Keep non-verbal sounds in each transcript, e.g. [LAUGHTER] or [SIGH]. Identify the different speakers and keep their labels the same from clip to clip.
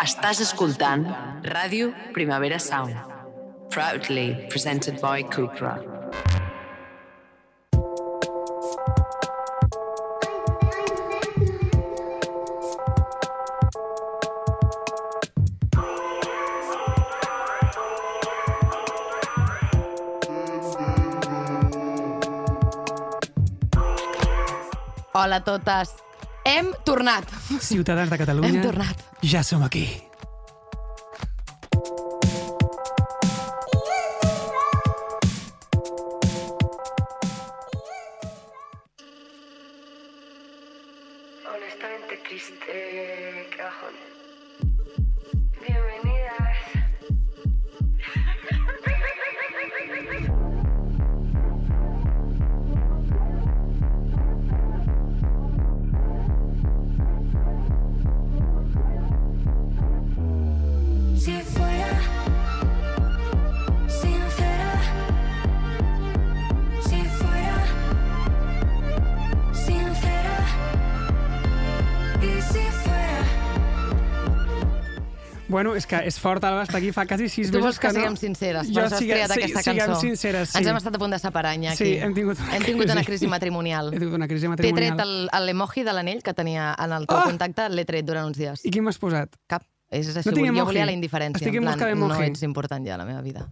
Speaker 1: Estàs escoltant Ràdio Primavera Sound. Proudly presented by Cupra.
Speaker 2: Hola a totes. Hem tornat.
Speaker 3: Ciutadans de Catalunya,
Speaker 2: Hem tornat.
Speaker 3: ja som aquí. Bueno, és que és fort, Alba, estar aquí fa quasi sis
Speaker 2: Tu
Speaker 3: mesos
Speaker 2: vols que
Speaker 3: no...
Speaker 2: siguem sinceres?
Speaker 3: Jo
Speaker 2: Per això has
Speaker 3: sigue-
Speaker 2: triat
Speaker 3: sí,
Speaker 2: aquesta
Speaker 3: siguem
Speaker 2: cançó.
Speaker 3: sinceres, sí.
Speaker 2: Ens hem estat a punt de separar, Iñaki.
Speaker 3: Sí, hem tingut una
Speaker 2: hem tingut una
Speaker 3: crisi.
Speaker 2: crisi matrimonial.
Speaker 3: He tingut una crisi
Speaker 2: T'he
Speaker 3: matrimonial.
Speaker 2: tret el- el- l'emoji de l'anell que tenia en el teu
Speaker 3: Ah!
Speaker 2: contacte, l'he tret durant uns dies.
Speaker 3: I quin m'has posat?
Speaker 2: Cap. És això,
Speaker 3: No tinc
Speaker 2: jo volia la indiferència.
Speaker 3: Estic en
Speaker 2: en plan, no ets important ja a la meva vida.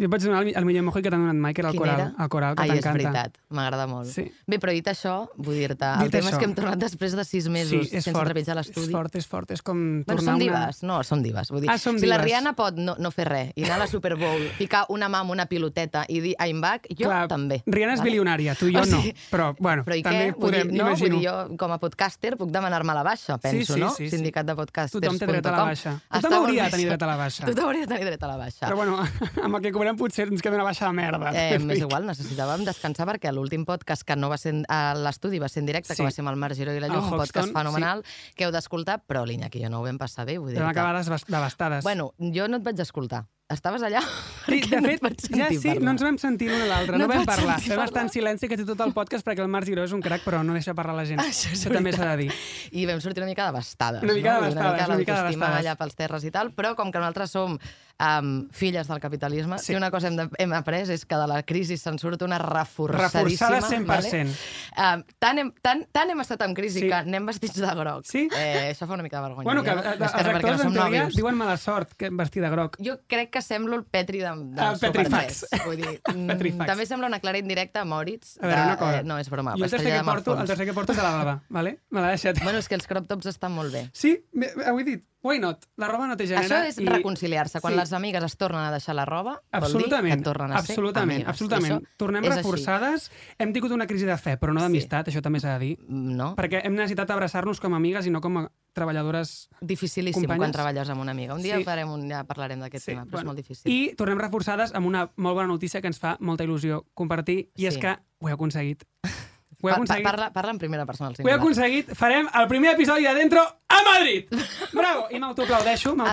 Speaker 3: Jo vaig donar el, el millor emoji que t'han donat mai, que era el
Speaker 2: Quin
Speaker 3: coral.
Speaker 2: era?
Speaker 3: El coral, que
Speaker 2: Ai, és
Speaker 3: t'encanta.
Speaker 2: veritat, m'agrada molt.
Speaker 3: Sí.
Speaker 2: Bé, però dit això, vull dir-te, el
Speaker 3: Dit
Speaker 2: tema és
Speaker 3: això.
Speaker 2: que hem tornat després de sis mesos
Speaker 3: Sí, és
Speaker 2: sense
Speaker 3: fort.
Speaker 2: trepitjar
Speaker 3: És
Speaker 2: l'estudi.
Speaker 3: fort, és fort. És com
Speaker 2: Bueno,
Speaker 3: tornar
Speaker 2: som
Speaker 3: una...
Speaker 2: divas. No, som divas. Vull dir,
Speaker 3: Ah, som
Speaker 2: si la. Rihanna pot no, no fer res i anar a la Super Bowl, [LAUGHS] ficar una mà amb una piloteta i dir I'm back, jo
Speaker 3: Clar,
Speaker 2: també.
Speaker 3: Rihanna és
Speaker 2: vale?
Speaker 3: bilionària, tu i jo
Speaker 2: O sigui,
Speaker 3: no. Però, bueno,
Speaker 2: Però i
Speaker 3: també
Speaker 2: què? Vull
Speaker 3: podem,
Speaker 2: dir, no,
Speaker 3: imagino.
Speaker 2: Vull dir, jo, com a podcaster, puc demanar-me la baixa, penso,
Speaker 3: sí,
Speaker 2: no?
Speaker 3: sí, sí.
Speaker 2: Sindicat de podcasters.
Speaker 3: Tothom té dret a la baixa. Tothom hauria de tenir dret a la baixa.
Speaker 2: Tothom hauria de tenir dret a la baixa.
Speaker 3: Però bueno, [LAUGHS] amb el que cobrem potser ens queda una baixa de merda.
Speaker 2: Eh, M'és igual, necessitàvem descansar perquè l'últim podcast que no va ser a l'estudi, va ser en directe,
Speaker 3: Sí.
Speaker 2: que va ser amb el Marc Giró i la Llum, un podcast fenomenal que heu d'escoltar, però l'Iñaki jo no ho vam passar bé, vull dir
Speaker 3: Vam acabar desbast- devastades.
Speaker 2: Bueno, jo no et vaig escoltar. Estaves allà?
Speaker 3: Sí, de
Speaker 2: no et
Speaker 3: fet,
Speaker 2: vaig
Speaker 3: ja sí,
Speaker 2: parlar.
Speaker 3: no ens vam sentir l'un a l'altre,
Speaker 2: No
Speaker 3: no, vam parlar. Vam estar en silenci quasi tot el podcast perquè el Marc Giró és un crac, però no deixa parlar la gent. [LAUGHS]
Speaker 2: Això és
Speaker 3: també s'ha de dir.
Speaker 2: I vam sortir una mica devastades.
Speaker 3: Una mica
Speaker 2: no?
Speaker 3: Devastades, una mica
Speaker 2: l'autoestima
Speaker 3: devastades.
Speaker 2: allà pels terres i tal, però com que nosaltres som um, filles del capitalisme,
Speaker 3: Sí.
Speaker 2: si una cosa hem, de, hem après és que de la crisi se'n surt una reforçadíssima.
Speaker 3: Reforçada 100%.
Speaker 2: Vale? Um, tant, hem, tant, tant hem estat en crisi
Speaker 3: Sí.
Speaker 2: que anem vestits de groc.
Speaker 3: Sí?
Speaker 2: Eh, això fa una mica de vergonya.
Speaker 3: Bueno, que
Speaker 2: ja.
Speaker 3: els actors,
Speaker 2: no
Speaker 3: en teoria,
Speaker 2: nòvios.
Speaker 3: diuen mala sort que vestir de groc.
Speaker 2: Jo crec que semblo el Petri de, de
Speaker 3: Ah,
Speaker 2: Super
Speaker 3: Petrifax.
Speaker 2: 3. Vull dir, [LAUGHS] mm,
Speaker 3: Petrifax.
Speaker 2: també sembla una clara indirecta a Moritz.
Speaker 3: A veure, una cosa.
Speaker 2: Eh, no, és broma.
Speaker 3: Jo el tercer, que porto, el tercer que porto és de la baba, [LAUGHS] vale? Me l'ha deixat.
Speaker 2: Bueno, és que els crop tops estan molt bé.
Speaker 3: Sí, ho he dit. Why not? La roba no té gènere.
Speaker 2: Això és
Speaker 3: i...
Speaker 2: reconciliar-se. Quan
Speaker 3: Sí.
Speaker 2: les amigues es tornen a deixar la roba, vol dir
Speaker 3: Absolutament,
Speaker 2: que tornen a ser
Speaker 3: absolutament,
Speaker 2: amigues.
Speaker 3: absolutament.
Speaker 2: Això
Speaker 3: Tornem
Speaker 2: és així.
Speaker 3: reforçades. Hem tingut una crisi de fe, però no d'amistat, això també s'ha de dir.
Speaker 2: No?
Speaker 3: Perquè hem necessitat abraçar-nos com a amigues i no com a treballadores
Speaker 2: Dificilíssim
Speaker 3: Companyes?
Speaker 2: quan treballes amb una amiga. Un dia
Speaker 3: Sí.
Speaker 2: farem un, ja parlarem d'aquest tema, però és molt difícil.
Speaker 3: I tornem reforçades amb una molt bona notícia que ens fa molta il·lusió compartir, i és
Speaker 2: Sí.
Speaker 3: que ho he aconseguit. [LAUGHS] Ho he
Speaker 2: Pa- pa-
Speaker 3: aconseguit.
Speaker 2: parla, parla en primera persona.
Speaker 3: Ho he aconseguit. Farem el primer episodi de Dentro a Madrid! [LAUGHS] Bravo! I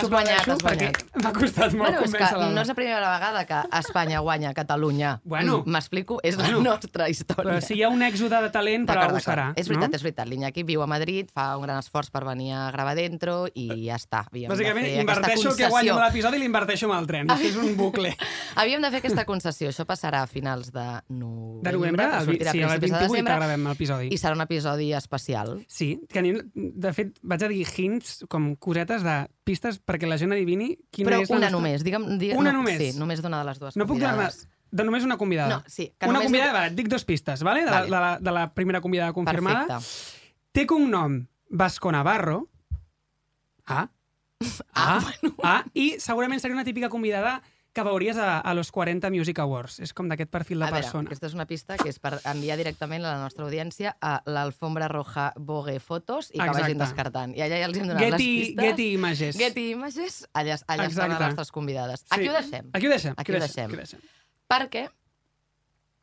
Speaker 2: guanyat, has
Speaker 3: perquè
Speaker 2: guanyat.
Speaker 3: m'ha costat molt
Speaker 2: Bueno,
Speaker 3: convèncer l'Alba.
Speaker 2: no és la primera vegada que Espanya guanya Catalunya.
Speaker 3: Bueno.
Speaker 2: Mm, M'explico? És
Speaker 3: Bueno.
Speaker 2: la nostra història.
Speaker 3: Però si hi ha un èxode de talent, per
Speaker 2: D'acord,
Speaker 3: algú
Speaker 2: d'acord.
Speaker 3: serà.
Speaker 2: És veritat,
Speaker 3: no?
Speaker 2: és veritat. L'Iñaki viu a Madrid, fa un gran esforç per venir a gravar dentro i ja està. Havíem
Speaker 3: Bàsicament,
Speaker 2: de
Speaker 3: inverteixo el que guanyo l'episodi i l'inverteixo amb el tren. Això [LAUGHS] és un bucle.
Speaker 2: Havíem de fer aquesta concessió. Això passarà a finals de novembre.
Speaker 3: De novembre, el,
Speaker 2: a
Speaker 3: sí, el
Speaker 2: de
Speaker 3: 28 que
Speaker 2: desembre,
Speaker 3: gravem l'episodi.
Speaker 2: I serà un episodi especial.
Speaker 3: Sí, que anem, de fet, vaig a dir hints, com cosetes de pistes perquè la gent adivini quina
Speaker 2: Però
Speaker 3: és la
Speaker 2: una
Speaker 3: nostra...
Speaker 2: només. Digue'm, digue'm,
Speaker 3: Una
Speaker 2: no,
Speaker 3: només?
Speaker 2: Sí, només d'una de les dues
Speaker 3: No puc donar de només una convidada.
Speaker 2: No, sí, que
Speaker 3: una
Speaker 2: només
Speaker 3: convidada,
Speaker 2: no-
Speaker 3: va, et dic dos pistes, vale? De,
Speaker 2: Vale.
Speaker 3: La, de, la, de la primera convidada confirmada.
Speaker 2: Perfecte.
Speaker 3: Té cognom Vasco Navarro. [LAUGHS] Ah. Ah, ah, i segurament seria una típica convidada que veuries a, a los 40 Music Awards. És com d'aquest perfil de
Speaker 2: A veure,
Speaker 3: persona.
Speaker 2: aquesta és una pista que és per enviar directament a la nostra audiència a l'alfombra roja Vogue Fotos i que
Speaker 3: Exacte.
Speaker 2: vagin descartant. I allà ja els hem donat les
Speaker 3: Getty,
Speaker 2: pistes.
Speaker 3: Getty Images.
Speaker 2: Getty Images, allà, allà estan les nostres convidades. Aquí ho deixem.
Speaker 3: Aquí ho deixem.
Speaker 2: Aquí ho deixem.
Speaker 3: Aquí ho deixem.
Speaker 2: Perquè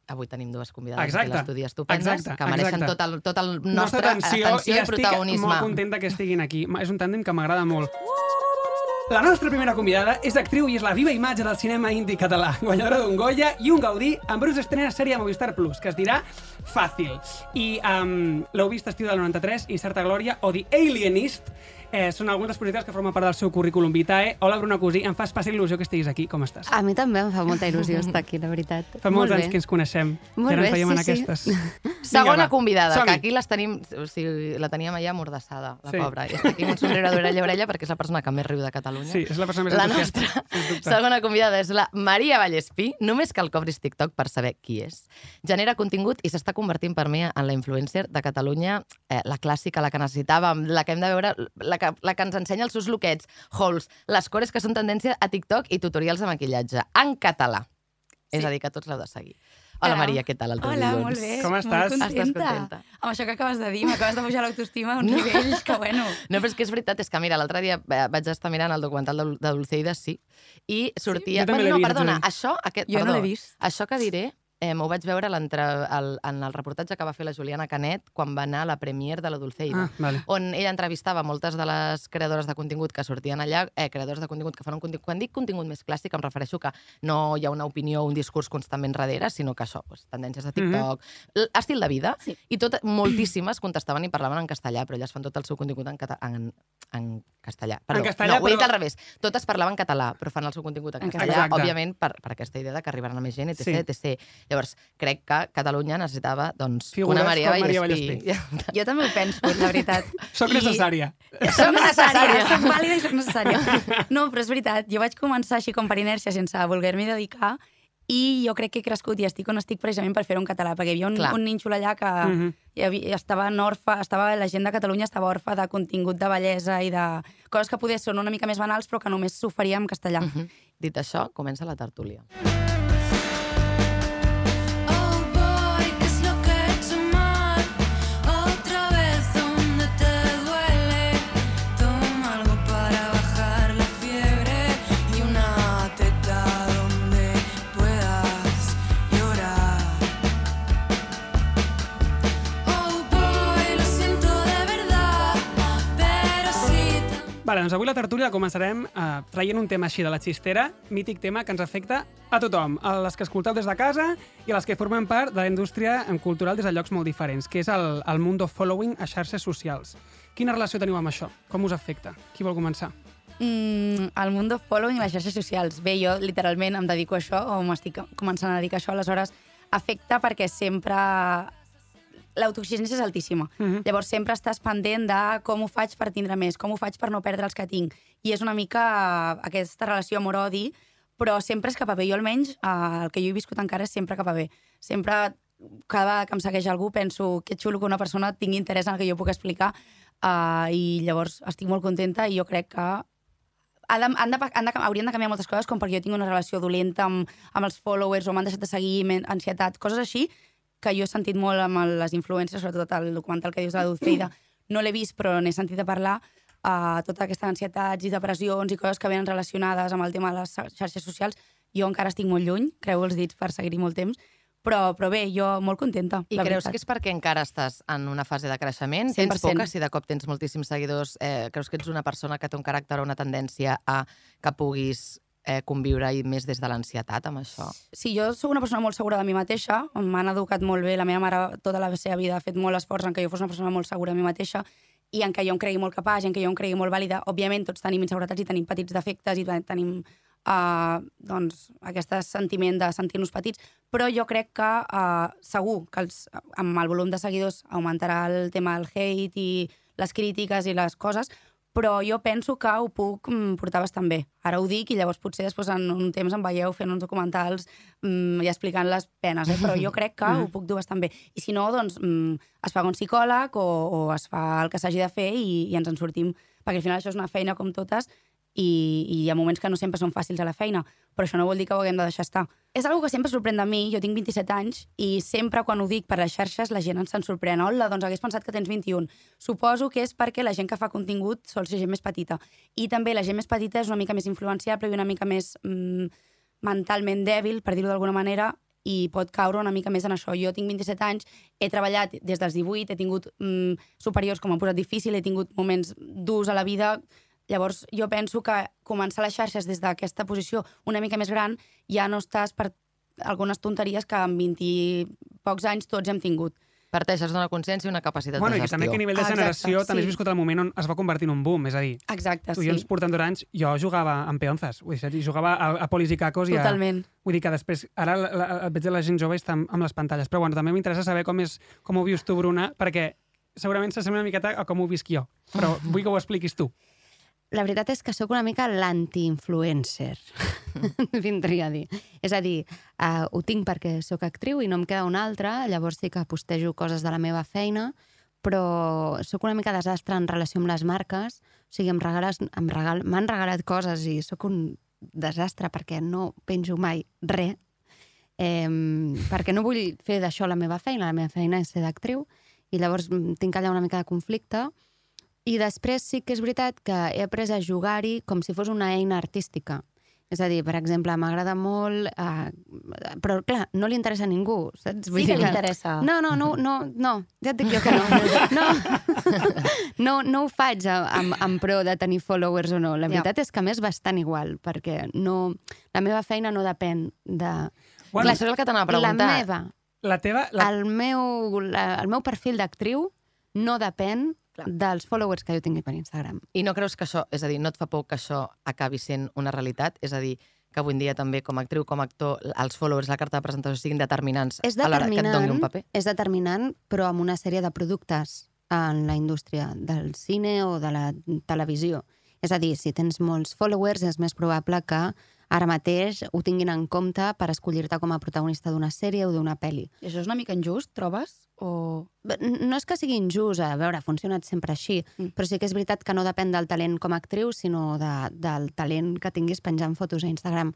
Speaker 2: avui tenim dues convidades
Speaker 3: Exacte.
Speaker 2: a l'estudi estupendes
Speaker 3: Exacte,
Speaker 2: que mereixen
Speaker 3: exacte.
Speaker 2: tot el, tot el nostre
Speaker 3: Nostra atenció,
Speaker 2: atenció
Speaker 3: i
Speaker 2: i,
Speaker 3: estic
Speaker 2: protagonisme.
Speaker 3: molt contenta que estiguin aquí. És un tàndem que m'agrada molt. La nostra primera convidada és actriu i és la viva imatge del cinema indi català, guanyadora d'un Goya i un Gaudí amb Bruce estrena sèrie a Movistar Plus, que es dirà Fàcil. I um, l'heu vist estiu del 93, Incerta Glòria o The Alienist, Eh, són alguns dels projectes que formen part del seu currículum vitae. Hola, Bruna Cosí, em fa especial il·lusió que estiguis aquí. Com estàs?
Speaker 4: A mi també em fa molta il·lusió estar aquí, la veritat.
Speaker 3: Fa molts
Speaker 4: Molt
Speaker 3: anys
Speaker 4: bé.
Speaker 3: que ens coneixem.
Speaker 4: Molt
Speaker 3: ara
Speaker 4: bé, sí,
Speaker 3: en
Speaker 4: sí.
Speaker 3: aquestes. [LAUGHS]
Speaker 2: Segona
Speaker 3: va,
Speaker 2: convidada, que aquí les tenim, o sigui, la teníem allà mordassada, la
Speaker 3: Sí.
Speaker 2: pobra. I està aquí amb un sombrero d'orella a orella perquè és la persona que més riu de Catalunya.
Speaker 3: Sí, és la persona més
Speaker 2: la nostra segona convidada és la Maria Vallespí. Només cal que obris TikTok per saber qui és. Genera contingut i s'està convertint per mi en la influencer de Catalunya, eh, la clàssica, la que necessitàvem, la que hem de veure, la que, la que ens ensenya els seus lookets, hauls, les cores que són tendència a TikTok i tutorials de maquillatge, en català. És a dir, que tots l'heu de seguir. Hola,
Speaker 5: Hola.
Speaker 2: Maria, què tal el teu
Speaker 5: Hola,
Speaker 2: dilluns?
Speaker 5: molt bé.
Speaker 3: Com estàs?
Speaker 5: Molt
Speaker 2: Estàs
Speaker 5: contenta.
Speaker 2: contenta?
Speaker 5: Amb això que acabes de dir, m'acabes de pujar l'autoestima a un
Speaker 2: No.
Speaker 5: nivell que, bueno...
Speaker 2: No, però és que és veritat, és que mira, l'altre dia vaig estar mirant el documental de, Dulceida, sí, i sortia...
Speaker 3: Jo també l'he
Speaker 2: no,
Speaker 3: vist,
Speaker 2: perdona, això... Aquest,
Speaker 5: Jo no
Speaker 2: perdó,
Speaker 5: l'he vist.
Speaker 2: Això que diré, eh, m'ho vaig veure al, en el reportatge que va fer la Juliana Canet quan va anar a la premiere de la Dulceida.
Speaker 3: Ah, vale.
Speaker 2: on ella entrevistava moltes de les creadores de contingut que sortien allà, eh, creadors de contingut que fan un contingut... Quan dic contingut més clàssic, em refereixo que no hi ha una opinió o un discurs constantment darrere, sinó que això, doncs, tendències de TikTok, mm -hmm. estil de vida,
Speaker 5: Sí.
Speaker 2: i tot, moltíssimes contestaven i parlaven en castellà, però elles fan tot el seu contingut en, cata en, en castellà. Perdó,
Speaker 3: castellà,
Speaker 2: no, ho he dit
Speaker 3: però-
Speaker 2: al revés. Totes parlaven català, però fan el seu contingut en,
Speaker 5: En
Speaker 2: castellà,
Speaker 3: castellà. Exacte.
Speaker 2: òbviament, per, per aquesta idea de que arribaran a més gent, etc,
Speaker 3: Sí.
Speaker 2: etc. Llavors, crec que Catalunya necessitava, doncs,
Speaker 3: Figures
Speaker 2: una Maria
Speaker 3: com Maria
Speaker 2: Vallespí.
Speaker 5: Jo també ho penso, la veritat. [LAUGHS]
Speaker 3: Soc
Speaker 5: I-
Speaker 3: necessària.
Speaker 5: Soc necessària, soc vàlida i soc necessària. No, però és veritat, jo vaig començar així com per inèrcia, sense voler-m'hi dedicar, i jo crec que he crescut i estic on estic precisament per fer-ho en català, perquè hi havia un,
Speaker 2: Clar.
Speaker 5: un nínxol allà que
Speaker 3: Mhm.
Speaker 5: hi havia, estava en orfa, estava, la gent de Catalunya estava orfa de contingut de bellesa i de coses que poder són una mica més banals, però que només s'oferia en castellà.
Speaker 2: Mhm. Dit això, comença la tertúlia.
Speaker 6: Oh
Speaker 3: Vale, doncs avui la tertúlia començarem eh, traient un tema així de la xistera, mític tema que ens afecta a tothom, a les que escolteu des de casa i a les que formen part de la indústria cultural des de llocs molt diferents, que és el, el mundo following a xarxes socials. Quina relació teniu amb això? Com us afecta? Qui vol començar?
Speaker 5: Mm, el mundo following i les xarxes socials. Bé, jo literalment em dedico a això, o m'estic començant a dedicar a això, aleshores afecta perquè sempre l'autoexigència és altíssima.
Speaker 3: Mhm.
Speaker 5: Llavors sempre estàs pendent de com ho faig per tindre més, com ho faig per no perdre els que tinc. I és una mica eh, aquesta relació amor-odi, però sempre és cap a bé. Jo almenys, eh, el que jo he viscut encara és sempre cap a bé. Sempre, cada vegada que em segueix algú, penso que xulo que una persona tingui interès en el que jo puc explicar uh, i llavors estic molt contenta i jo crec que ha de, han de, han de, haurien de canviar moltes coses, com perquè jo tinc una relació dolenta amb, amb els followers o m'han deixat de seguir, ansietat, coses així, que jo he sentit molt amb les influències, sobretot el documental que dius de la Dulceida. [CLEARS THROAT] No l'he vist, però n'he sentit a parlar. Uh, tota aquesta ansietats i depressions i coses que venen relacionades amb el tema de les xarxes socials. Jo encara estic molt lluny, creu els dits per seguir-hi molt temps, però, però bé, jo molt contenta.
Speaker 2: I creus
Speaker 5: veritat.
Speaker 2: que és perquè encara estàs en una fase de creixement? Tens
Speaker 5: 100%.
Speaker 2: poca, si de cop tens moltíssims seguidors, eh, creus que ets una persona que té un caràcter o una tendència a que puguis eh, conviure i més des de l'ansietat amb això?
Speaker 5: Sí, jo sóc una persona molt segura de mi mateixa, m'han educat molt bé, la meva mare tota la seva vida ha fet molt esforç en que jo fos una persona molt segura de mi mateixa i en què jo em cregui molt capaç, en què jo em cregui molt vàlida. Òbviament, tots tenim inseguretats i tenim petits defectes i tenim uh, doncs, aquest sentiment de sentir-nos petits, però jo crec que uh, segur que els, amb el volum de seguidors augmentarà el tema del hate i les crítiques i les coses, però jo penso que ho puc mm, portar bastant bé. Ara ho dic i llavors potser després en un temps em veieu fent uns documentals mm, i explicant les penes, eh? però jo crec que ho puc dur bastant bé. I si no, doncs mm, es paga un psicòleg o, o es fa el que s'hagi de fer i, i ens en sortim, perquè al final això és una feina com totes i, i hi ha moments que no sempre són fàcils a la feina, però això no vol dir que ho haguem de deixar estar. És una que sempre sorprèn de mi, jo tinc 27 anys, i sempre quan ho dic per les xarxes la gent ens se'n sorprèn. Hola, doncs hagués pensat que tens 21. Suposo que és perquè la gent que fa contingut sol ser gent més petita. I també la gent més petita és una mica més influenciable i una mica més mm, mentalment dèbil, per dir-ho d'alguna manera, i pot caure una mica més en això. Jo tinc 27 anys, he treballat des dels 18, he tingut mm, superiors com m'han posat difícil, he tingut moments durs a la vida, Llavors, jo penso que començar les xarxes des d'aquesta posició una mica més gran ja no estàs per algunes tonteries que amb 20 i pocs anys tots hem tingut.
Speaker 2: Parteixes d'una consciència i una capacitat
Speaker 3: Bueno,
Speaker 2: de
Speaker 3: i que
Speaker 2: gestió.
Speaker 3: també que a nivell de
Speaker 5: Exacte,
Speaker 3: generació també has
Speaker 5: sí.
Speaker 3: viscut el moment on es va convertir en un boom, és a dir,
Speaker 5: Exacte,
Speaker 3: tu
Speaker 5: sí.
Speaker 3: i jo ens portem dos anys, jo jugava amb peonzas, vull dir? I jugava a, a polis i cacos i a...
Speaker 5: Totalment.
Speaker 3: Vull dir que després, ara la, la, veig la gent jove està amb, amb les pantalles, però bueno, també m'interessa saber com, és, com ho vius tu, Bruna, perquè segurament s'assembla una miqueta a com ho visc jo, però vull que ho expliquis tu.
Speaker 4: La veritat és que sóc una mica l'anti-influencer, [LAUGHS] vindria a dir. És a dir, uh, ho tinc perquè sóc actriu i no em queda una altra, llavors sí que postejo coses de la meva feina, però sóc una mica desastre en relació amb les marques, o sigui, em regales, em regal, m'han regalat coses i sóc un desastre perquè no penjo mai res, eh, perquè no vull fer d'això la meva feina, la meva feina és ser d'actriu, i llavors mm, tinc allà una mica de conflicte, i després sí que és veritat que he après a jugar-hi com si fos una eina artística. És a dir, per exemple, m'agrada molt... Eh, però, clar, no li interessa a ningú, saps?
Speaker 5: Sí que li interessa.
Speaker 4: No, no, no, no, no, ja et dic jo que no. [LAUGHS] No, no, no ho faig amb, amb pro de tenir followers o no. La
Speaker 5: Ja.
Speaker 4: veritat és que m'és bastant igual, perquè no, la meva feina no depèn de...
Speaker 3: Bueno,
Speaker 2: Clar, això és el que t'anava a
Speaker 4: La
Speaker 2: preguntar.
Speaker 4: meva,
Speaker 3: la teva... La...
Speaker 4: el meu, la, el meu perfil d'actriu no depèn dels followers que jo tingui per Instagram.
Speaker 2: I no creus que això, és a dir, no et fa por que això acabi sent una realitat? És a dir, que avui en dia també com a actriu, com a actor, els followers, la carta de presentació siguin determinants
Speaker 4: És
Speaker 2: a l'hora que et doni
Speaker 4: determinant,
Speaker 2: un paper?
Speaker 4: és determinant, però amb una sèrie de productes en la indústria del cine o de la televisió. És a dir, si tens molts followers, és més probable que ara mateix ho tinguin en compte per escollir-te com a protagonista d'una sèrie o d'una pel·li.
Speaker 5: I això és una mica injust, trobes? O...
Speaker 4: No és que sigui injust, a veure, ha funcionat sempre així,
Speaker 5: Mm.
Speaker 4: mm. però sí que és veritat que no depèn del talent com a actriu, sinó de, del talent que tinguis penjant fotos a Instagram.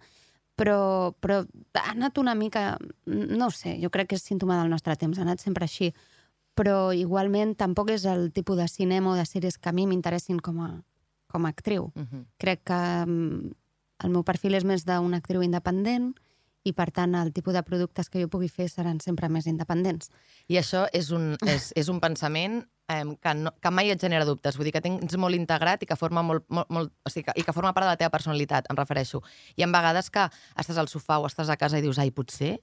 Speaker 4: Però, però ha anat una mica... No sé, jo crec que és símptoma del nostre temps, ha anat sempre així. Però igualment tampoc és el tipus de cinema o de sèries que a mi m'interessin com a, com a actriu.
Speaker 2: Uh -huh.
Speaker 4: Crec que mm, el meu perfil és més d'una actriu independent i, per tant, el tipus de productes que jo pugui fer seran sempre més independents.
Speaker 2: I això és un, és, és un pensament eh, que, no, que mai et genera dubtes. Vull dir que tens molt integrat i que forma molt, molt, molt, o sigui, que, i que forma part de la teva personalitat, em refereixo. Hi ha vegades que estàs al sofà o estàs a casa i dius, ai, potser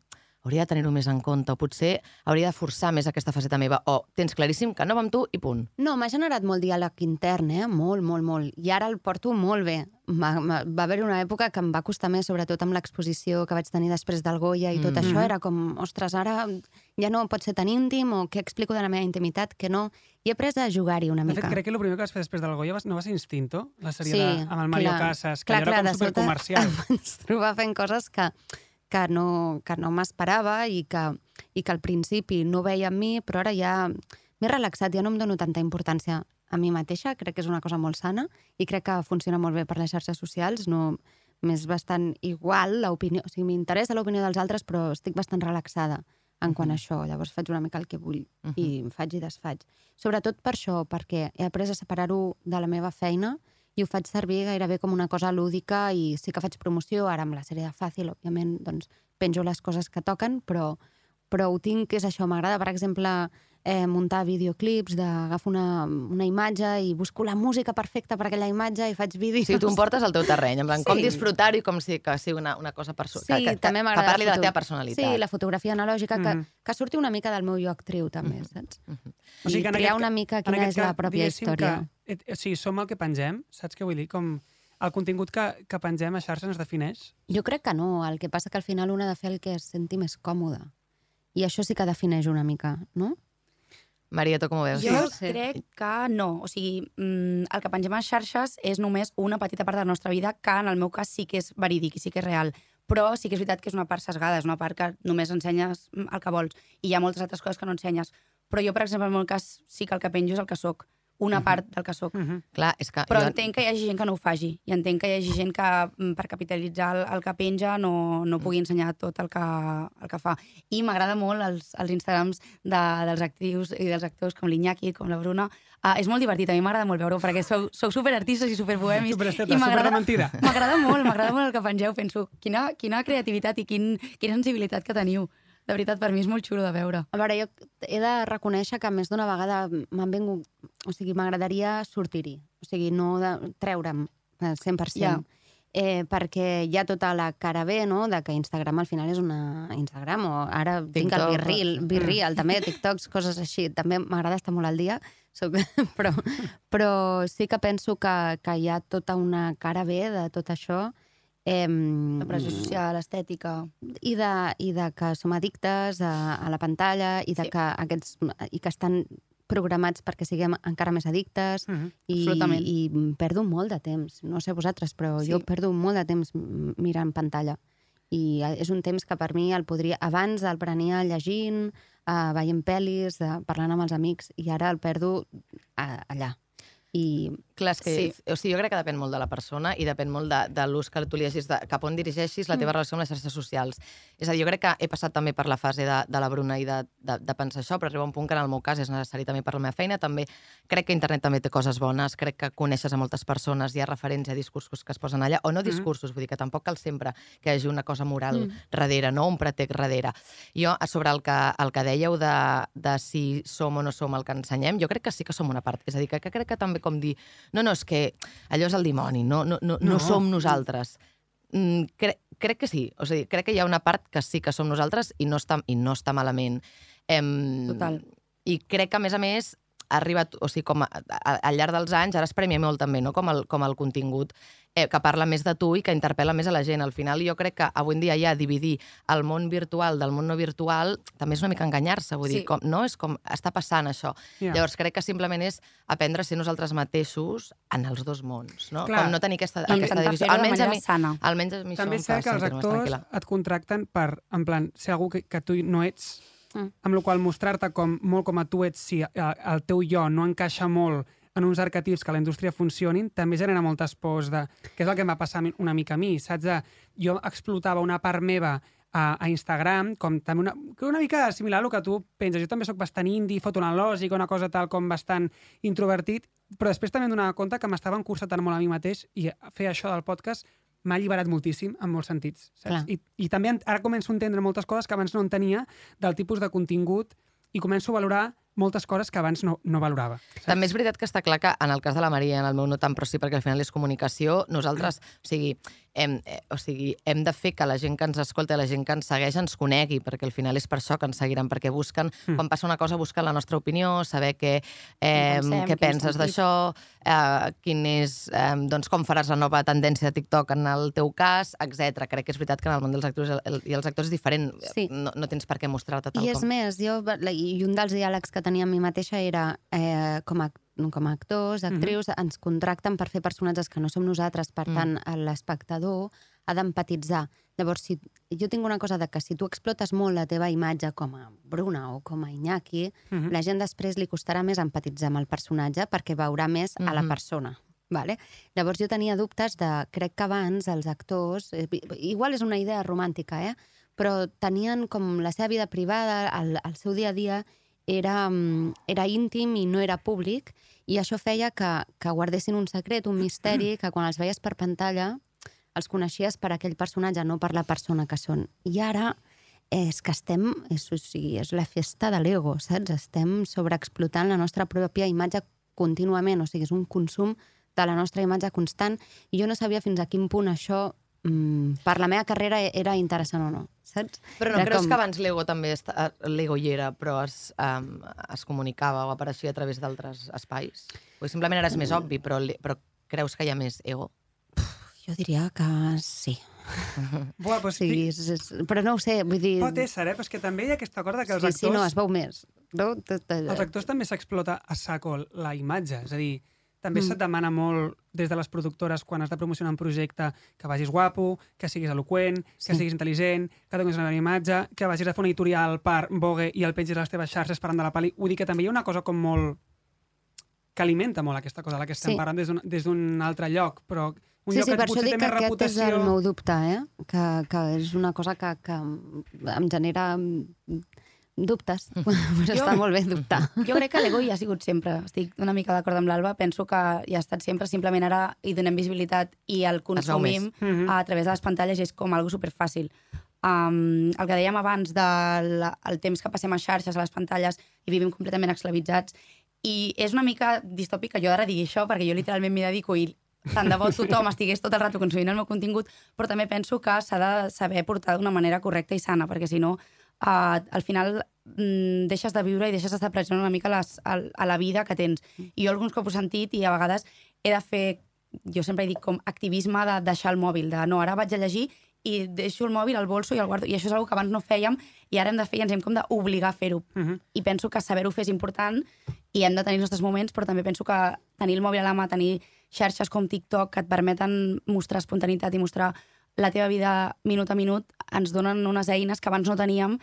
Speaker 2: hauria de tenir-ho més en compte, o potser hauria de forçar més aquesta faceta meva, o tens claríssim que no va amb tu i punt.
Speaker 4: No, m'ha generat molt diàleg intern, eh? Molt, molt, molt. I ara el porto molt bé. Va, va, va haver una època que em va costar més, sobretot amb l'exposició que vaig tenir després del Goya i tot
Speaker 2: Mm.
Speaker 4: això. Era com, ostres, ara ja no pot ser tan íntim, o què explico de la meva intimitat, que no. I he après a jugar-hi una
Speaker 3: De
Speaker 4: mica.
Speaker 3: fet, crec que el primer que vas fer després del Goya vas- no va ser Instinto, la sèrie
Speaker 4: Sí,
Speaker 3: de, amb el Mario
Speaker 4: clar.
Speaker 3: Casas, que
Speaker 4: Clar,
Speaker 3: allò era
Speaker 4: clar,
Speaker 3: com
Speaker 4: de
Speaker 3: supercomercial. [LAUGHS]
Speaker 4: em vaig trobar fent coses que, que no, que no m'esperava i que, i que al principi no veia en mi, però ara ja m'he relaxat, ja no em dono tanta importància a mi mateixa, crec que és una cosa molt sana i crec que funciona molt bé per les xarxes socials, no m'és bastant igual l'opinió, o sigui, m'interessa l'opinió dels altres, però estic bastant relaxada en quant a això, llavors faig una mica el que vull i em faig i desfaig. Sobretot per això, perquè he après a separar-ho de la meva feina i ho faig servir gairebé com una cosa lúdica i sí que faig promoció, ara amb la sèrie de Fàcil, òbviament, doncs penjo les coses que toquen, però, però ho tinc, és això, m'agrada, per exemple, eh, muntar videoclips, d'agafo una, una imatge i busco la música perfecta per aquella imatge i faig vídeos.
Speaker 2: O sigui, tu em portes al teu terreny, en plan, com
Speaker 4: Sí.
Speaker 2: disfrutar-ho i com si que sigui una, una cosa perso
Speaker 4: Sí,
Speaker 2: que, que,
Speaker 4: també
Speaker 2: que,
Speaker 4: m'agrada
Speaker 2: que parli de la teva personalitat.
Speaker 4: Sí, la fotografia analògica, que,
Speaker 3: Mhm.
Speaker 4: que surti una mica del meu jo actriu, també, saps?
Speaker 3: O sigui que
Speaker 4: I
Speaker 3: en
Speaker 4: triar
Speaker 3: aquest
Speaker 4: una
Speaker 3: ca-
Speaker 4: mica quina és la pròpia història.
Speaker 3: Que, o sigui, som el que pengem, saps què vull dir? Com el contingut que, que pengem a xarxa ens defineix?
Speaker 4: Jo crec que no, el que passa que al final un ha de fer el que es senti més còmode. I això sí que defineix una mica, no?
Speaker 2: Maria, tu com ho veus?
Speaker 5: Jo
Speaker 4: Sí.
Speaker 5: crec que no. O sigui, mm, el que pengem a xarxes és només una petita part de la nostra vida que en el meu cas sí que és verídic i sí que és real. Però sí que és veritat que és una part sesgada, és una part que només ensenyes mm, el que vols. I hi ha moltes altres coses que no ensenyes. Però jo, per exemple, en el meu cas, sí que el que penjo és el que sóc. Una part del que sóc.
Speaker 3: Uh -huh.
Speaker 2: Clar, és que...
Speaker 5: Però
Speaker 2: jo...
Speaker 5: entenc que hi hagi gent que no ho faci. I entenc que hi hagi gent que, mm, per capitalitzar el, el que penja, no, no pugui ensenyar tot el que, el que fa. I m'agrada molt els, els Instagrams de, dels actius i dels actors com l'Iñaki, com la Bruna. Uh, és molt divertit, a mi m'agrada molt veure-ho, perquè sou, sou superartistes i superbohemis.
Speaker 3: Superesteta,
Speaker 5: i. [LAUGHS] M'agrada molt, m'agrada molt el que pengeu. Penso, quina, quina creativitat i quin, quina sensibilitat que teniu. De veritat, per mi és molt xulo de veure.
Speaker 4: A veure, jo he de reconèixer que més d'una vegada m'han vingut... O sigui, m'agradaria sortir-hi. O sigui, no de, treure'm al 100%.
Speaker 5: Ja.
Speaker 4: eh, perquè hi ha tota la cara B, no?, de que Instagram al final és una... Instagram, o ara tinc el
Speaker 2: TikTok.
Speaker 4: Virreal, Virreal també, TikToks, coses així. També m'agrada estar molt al dia, soc... [LAUGHS] però, però sí que penso que, que hi ha tota una cara B de tot això. Eh,
Speaker 5: La pressió social, l'estètica...
Speaker 4: i de, i de que som addictes a, a la pantalla i de
Speaker 5: Sí.
Speaker 4: que aquests i que estan programats perquè siguem encara més addictes
Speaker 3: Mhm.
Speaker 4: i,
Speaker 5: Absolutament.
Speaker 4: i perdo molt de temps. No sé vosaltres, però
Speaker 5: Sí.
Speaker 4: jo perdo molt de temps mirant pantalla. I eh, és un temps que per mi el podria... Abans el prenia llegint, uh, veient pel·lis, uh, parlant amb els amics, i ara el perdo uh, allà. I
Speaker 2: Clar, és que, sí. O sigui, jo crec que depèn molt de la persona i depèn molt de, de l'ús que tu li hagis, de, cap on dirigeixis la teva relació amb les xarxes socials. És a dir, jo crec que he passat també per la fase de, de la Bruna i de, de, de pensar això, però arriba un punt que en el meu cas és necessari també per la meva feina. També crec que internet també té coses bones, crec que coneixes a moltes persones, hi ha referents, hi ha discursos que es posen allà, o no discursos, vull dir que tampoc cal sempre que hi hagi una cosa moral mm. darrere, no un pretext darrere. Jo, a sobre el que, el que dèieu de, de si som o no som el que ensenyem, jo crec que sí que som una part. És a dir, que, que crec que també com dir, no, no, és que allò és el dimoni, no, no, no, no.
Speaker 3: No.
Speaker 2: som nosaltres. Mm, cre crec que sí, o sigui, crec que hi ha una part que sí que som nosaltres i no està, i no està malament. Em,
Speaker 5: Total.
Speaker 2: I crec que, a més a més, ha arribat, o sigui, com a, a, al llarg dels anys, ara es premia molt també, no?, com el, com el contingut eh, que parla més de tu i que interpel·la més a la gent. Al final, jo crec que avui en dia ja dividir el món virtual del món no virtual també és una mica enganyar-se, vull
Speaker 5: Sí.
Speaker 2: dir, com, no? És com, està passant això.
Speaker 3: Ja.
Speaker 2: Llavors, crec que simplement és aprendre a ser nosaltres mateixos en els dos mons, no?
Speaker 3: Clar.
Speaker 2: Com no tenir aquesta,
Speaker 5: I
Speaker 2: aquesta divisió. Almenys a mi,
Speaker 5: sana.
Speaker 2: almenys a mi
Speaker 3: També sé
Speaker 2: fa
Speaker 3: que els actors et contracten per, en plan, ser algú que, que tu no ets,
Speaker 4: Mm.
Speaker 3: amb la qual mostrar-te com, molt com a tu ets, si eh, el teu jo no encaixa molt en uns arquetips que a la indústria funcionin, també genera moltes pors de... que és el que em va passar una mica a mi, saps? De, jo explotava una part meva a, a Instagram, com també una, una mica similar al que tu penses. Jo també sóc bastant indie, fotoanalògic, una cosa tal com bastant introvertit, però després també em donava compte que m'estava encursetant molt a mi mateix i fer això del podcast m'ha alliberat moltíssim en molts sentits.
Speaker 4: Clar.
Speaker 3: Saps? I, I també ara començo a entendre moltes coses que abans no entenia del tipus de contingut i començo a valorar moltes coses que abans no, no valorava. Saps?
Speaker 2: També és veritat que està clar que en el cas de la Maria, en el meu no tant, però sí perquè al final és comunicació, nosaltres, o sigui, hem, eh, o sigui, hem de fer que la gent que ens escolta la gent que ens segueix ens conegui, perquè al final és per això que ens seguiran, perquè busquen,
Speaker 3: Mm.
Speaker 2: quan passa una cosa, busquen la nostra opinió, saber què, eh,
Speaker 5: pensem,
Speaker 2: què penses d'això, eh, quin és, eh, doncs, com faràs la nova tendència de TikTok en el teu cas, etc. Crec que és veritat que en el món dels actors el- el- i els actors és diferent.
Speaker 4: Sí.
Speaker 2: No, no tens per què mostrar-te tal
Speaker 4: I és
Speaker 2: com.
Speaker 4: més, jo, i un dels diàlegs que tenia amb mi mateixa era eh, com, a, com a actors, actrius, ens contracten per fer personatges que no som nosaltres, per
Speaker 2: Mm.
Speaker 4: tant, l'espectador ha d'empatitzar. Llavors, si, jo tinc una cosa de que si tu explotes molt la teva imatge com a Bruna o com a Iñaki,
Speaker 3: Mhm.
Speaker 4: la gent després li costarà més empatitzar amb el personatge perquè veurà més a la
Speaker 2: Mhm.
Speaker 4: persona. Vale? Llavors jo tenia dubtes de... Crec que abans els actors... Eh, igual és una idea romàntica, eh? però tenien com la seva vida privada, el, el seu dia a dia era, mm, era íntim i no era públic, i això feia que, que guardessin un secret, un misteri, [CLEARS THROAT] que quan els veies per pantalla els coneixies per aquell personatge, no per la persona que són. I ara és que estem, és, o sigui, és la festa de l'ego, saps? Estem sobreexplotant la nostra pròpia imatge contínuament, o sigui, és un consum de la nostra imatge constant, i jo no sabia fins a quin punt això mm, per la meva carrera era interessant o no, saps?
Speaker 2: Però no
Speaker 4: Era
Speaker 2: creus
Speaker 4: com-
Speaker 2: que abans l'ego també esta, l'ego hi era, però es, um, es comunicava o apareixia a través d'altres espais? O simplement eres més obvi, però, però creus que hi ha més ego?
Speaker 4: Jo diria que sí. [LAUGHS]
Speaker 3: Buah, doncs
Speaker 4: sí
Speaker 3: sí.
Speaker 4: és, és, però no ho sé, vull dir...
Speaker 3: Pot ésser, eh? Però és que també hi ha aquesta cosa que els
Speaker 4: sí,
Speaker 3: actors...
Speaker 4: sí, no, es veu més. No? Tot, tot,
Speaker 3: Els actors també s'explota a saco la imatge, és a dir, també
Speaker 4: Mm.
Speaker 3: se't demana molt des de les productores quan has de promocionar un projecte que vagis guapo, que siguis eloqüent, que
Speaker 4: Sí.
Speaker 3: siguis intel·ligent, que donis una bona imatge, que vagis a fer un editorial per Vogue i el pengis a les teves xarxes parlant de la pel·li. Vull dir que també hi ha una cosa com molt que alimenta molt aquesta cosa la que estem
Speaker 4: Sí.
Speaker 3: parlant des d'un- altre lloc, però un
Speaker 4: Sí,
Speaker 3: lloc
Speaker 4: sí,
Speaker 3: que
Speaker 4: per això dic que aquest
Speaker 3: reputació...
Speaker 4: és el meu dubte, eh? Que, que és una cosa que, que em genera dubtes. Però està molt bé dubtar. [LAUGHS]
Speaker 5: Jo crec que l'ego hi ha sigut sempre. Estic una mica d'acord amb l'Alba. Penso que hi ha estat sempre, simplement ara hi donem visibilitat i el consumim.
Speaker 3: Mhm.
Speaker 5: a través de les pantalles i és com algo superfàcil. Um, el que dèiem abans del el temps que passem a xarxes, a les pantalles, i vivim completament esclavitzats, i és una mica distòpic que jo ara digui això, perquè jo literalment m'hi dedico i tant de bo [LAUGHS] tothom estigués tot el rato consumint el meu contingut, però també penso que s'ha de saber portar d'una manera correcta i sana, perquè si no, uh, al final mm, deixes de viure i deixes d'estar present una mica a, les, a, a la vida que tens. I jo alguns cops ho he sentit i a vegades he de fer, jo sempre dic com activisme de deixar el mòbil, de no, ara vaig a llegir i deixo el mòbil al bolso i el guardo. I això és una que abans no fèiem i ara hem de fer i ens hem com d'obligar a fer-ho.
Speaker 3: Uh -huh.
Speaker 5: I penso que saber-ho fer és important i hem de tenir els nostres moments, però també penso que tenir el mòbil a la mà, tenir xarxes com TikTok que et permeten mostrar espontaneïtat i mostrar la teva vida minut a minut, ens donen unes eines que abans no teníem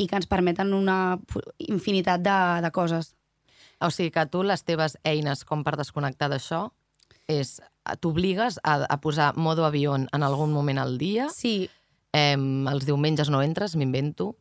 Speaker 5: i que ens permeten una infinitat de, de coses.
Speaker 2: O sigui que tu les teves eines com per desconnectar d'això és t'obligues a, a posar modo avió en algun moment al dia,
Speaker 5: Sí.
Speaker 2: eh, els diumenges no entres, m'invento,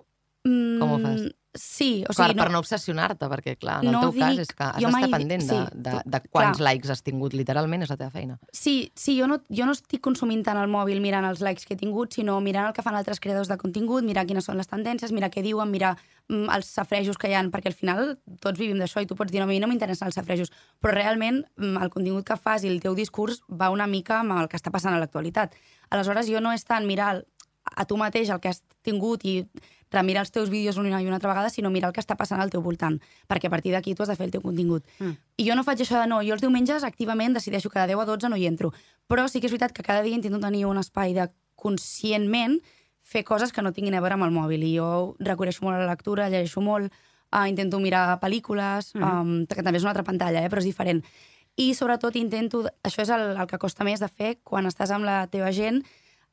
Speaker 5: Mm,
Speaker 2: Com ho fas?
Speaker 5: Sí, o
Speaker 2: sigui,
Speaker 5: sigui,
Speaker 2: per no obsessionar-te, perquè, clar, en el
Speaker 5: no
Speaker 2: teu cas
Speaker 5: dic-
Speaker 2: és que has d'estar
Speaker 5: mai
Speaker 2: pendent de,
Speaker 5: sí,
Speaker 2: de, de quants
Speaker 5: clar.
Speaker 2: likes has tingut, literalment, és la teva feina.
Speaker 5: Sí, sí jo, no, jo no estic consumint tant el mòbil mirant els likes que he tingut, sinó mirant el que fan altres creadors de contingut, mirar quines són les tendències, mirar què diuen, mirar mm, els safrejos que hi han, perquè al final tots vivim d'això i tu pots dir, no, a mi no m'interessen els safrejos, però realment mm, el contingut que fas i el teu discurs va una mica amb el que està passant a l'actualitat. Aleshores, jo no és tant mirar el- a tu mateix el que has tingut i remirar els teus vídeos una i una altra vegada, sinó mirar el que està passant al teu voltant, perquè a partir d'aquí tu has de fer el teu contingut.
Speaker 3: Mm.
Speaker 5: I jo no faig això de no, jo els diumenges activament decideixo que de 10 a 12 no hi entro. Però sí que és veritat que cada dia intento tenir un espai de conscientment fer coses que no tinguin a veure amb el mòbil. I jo recorreixo molt a la lectura, llegeixo molt, uh, intento mirar pel·lícules,
Speaker 3: Mhm.
Speaker 5: um, que també és una altra pantalla, eh, però és diferent. I sobretot intento, això és el, el que costa més de fer quan estàs amb la teva gent,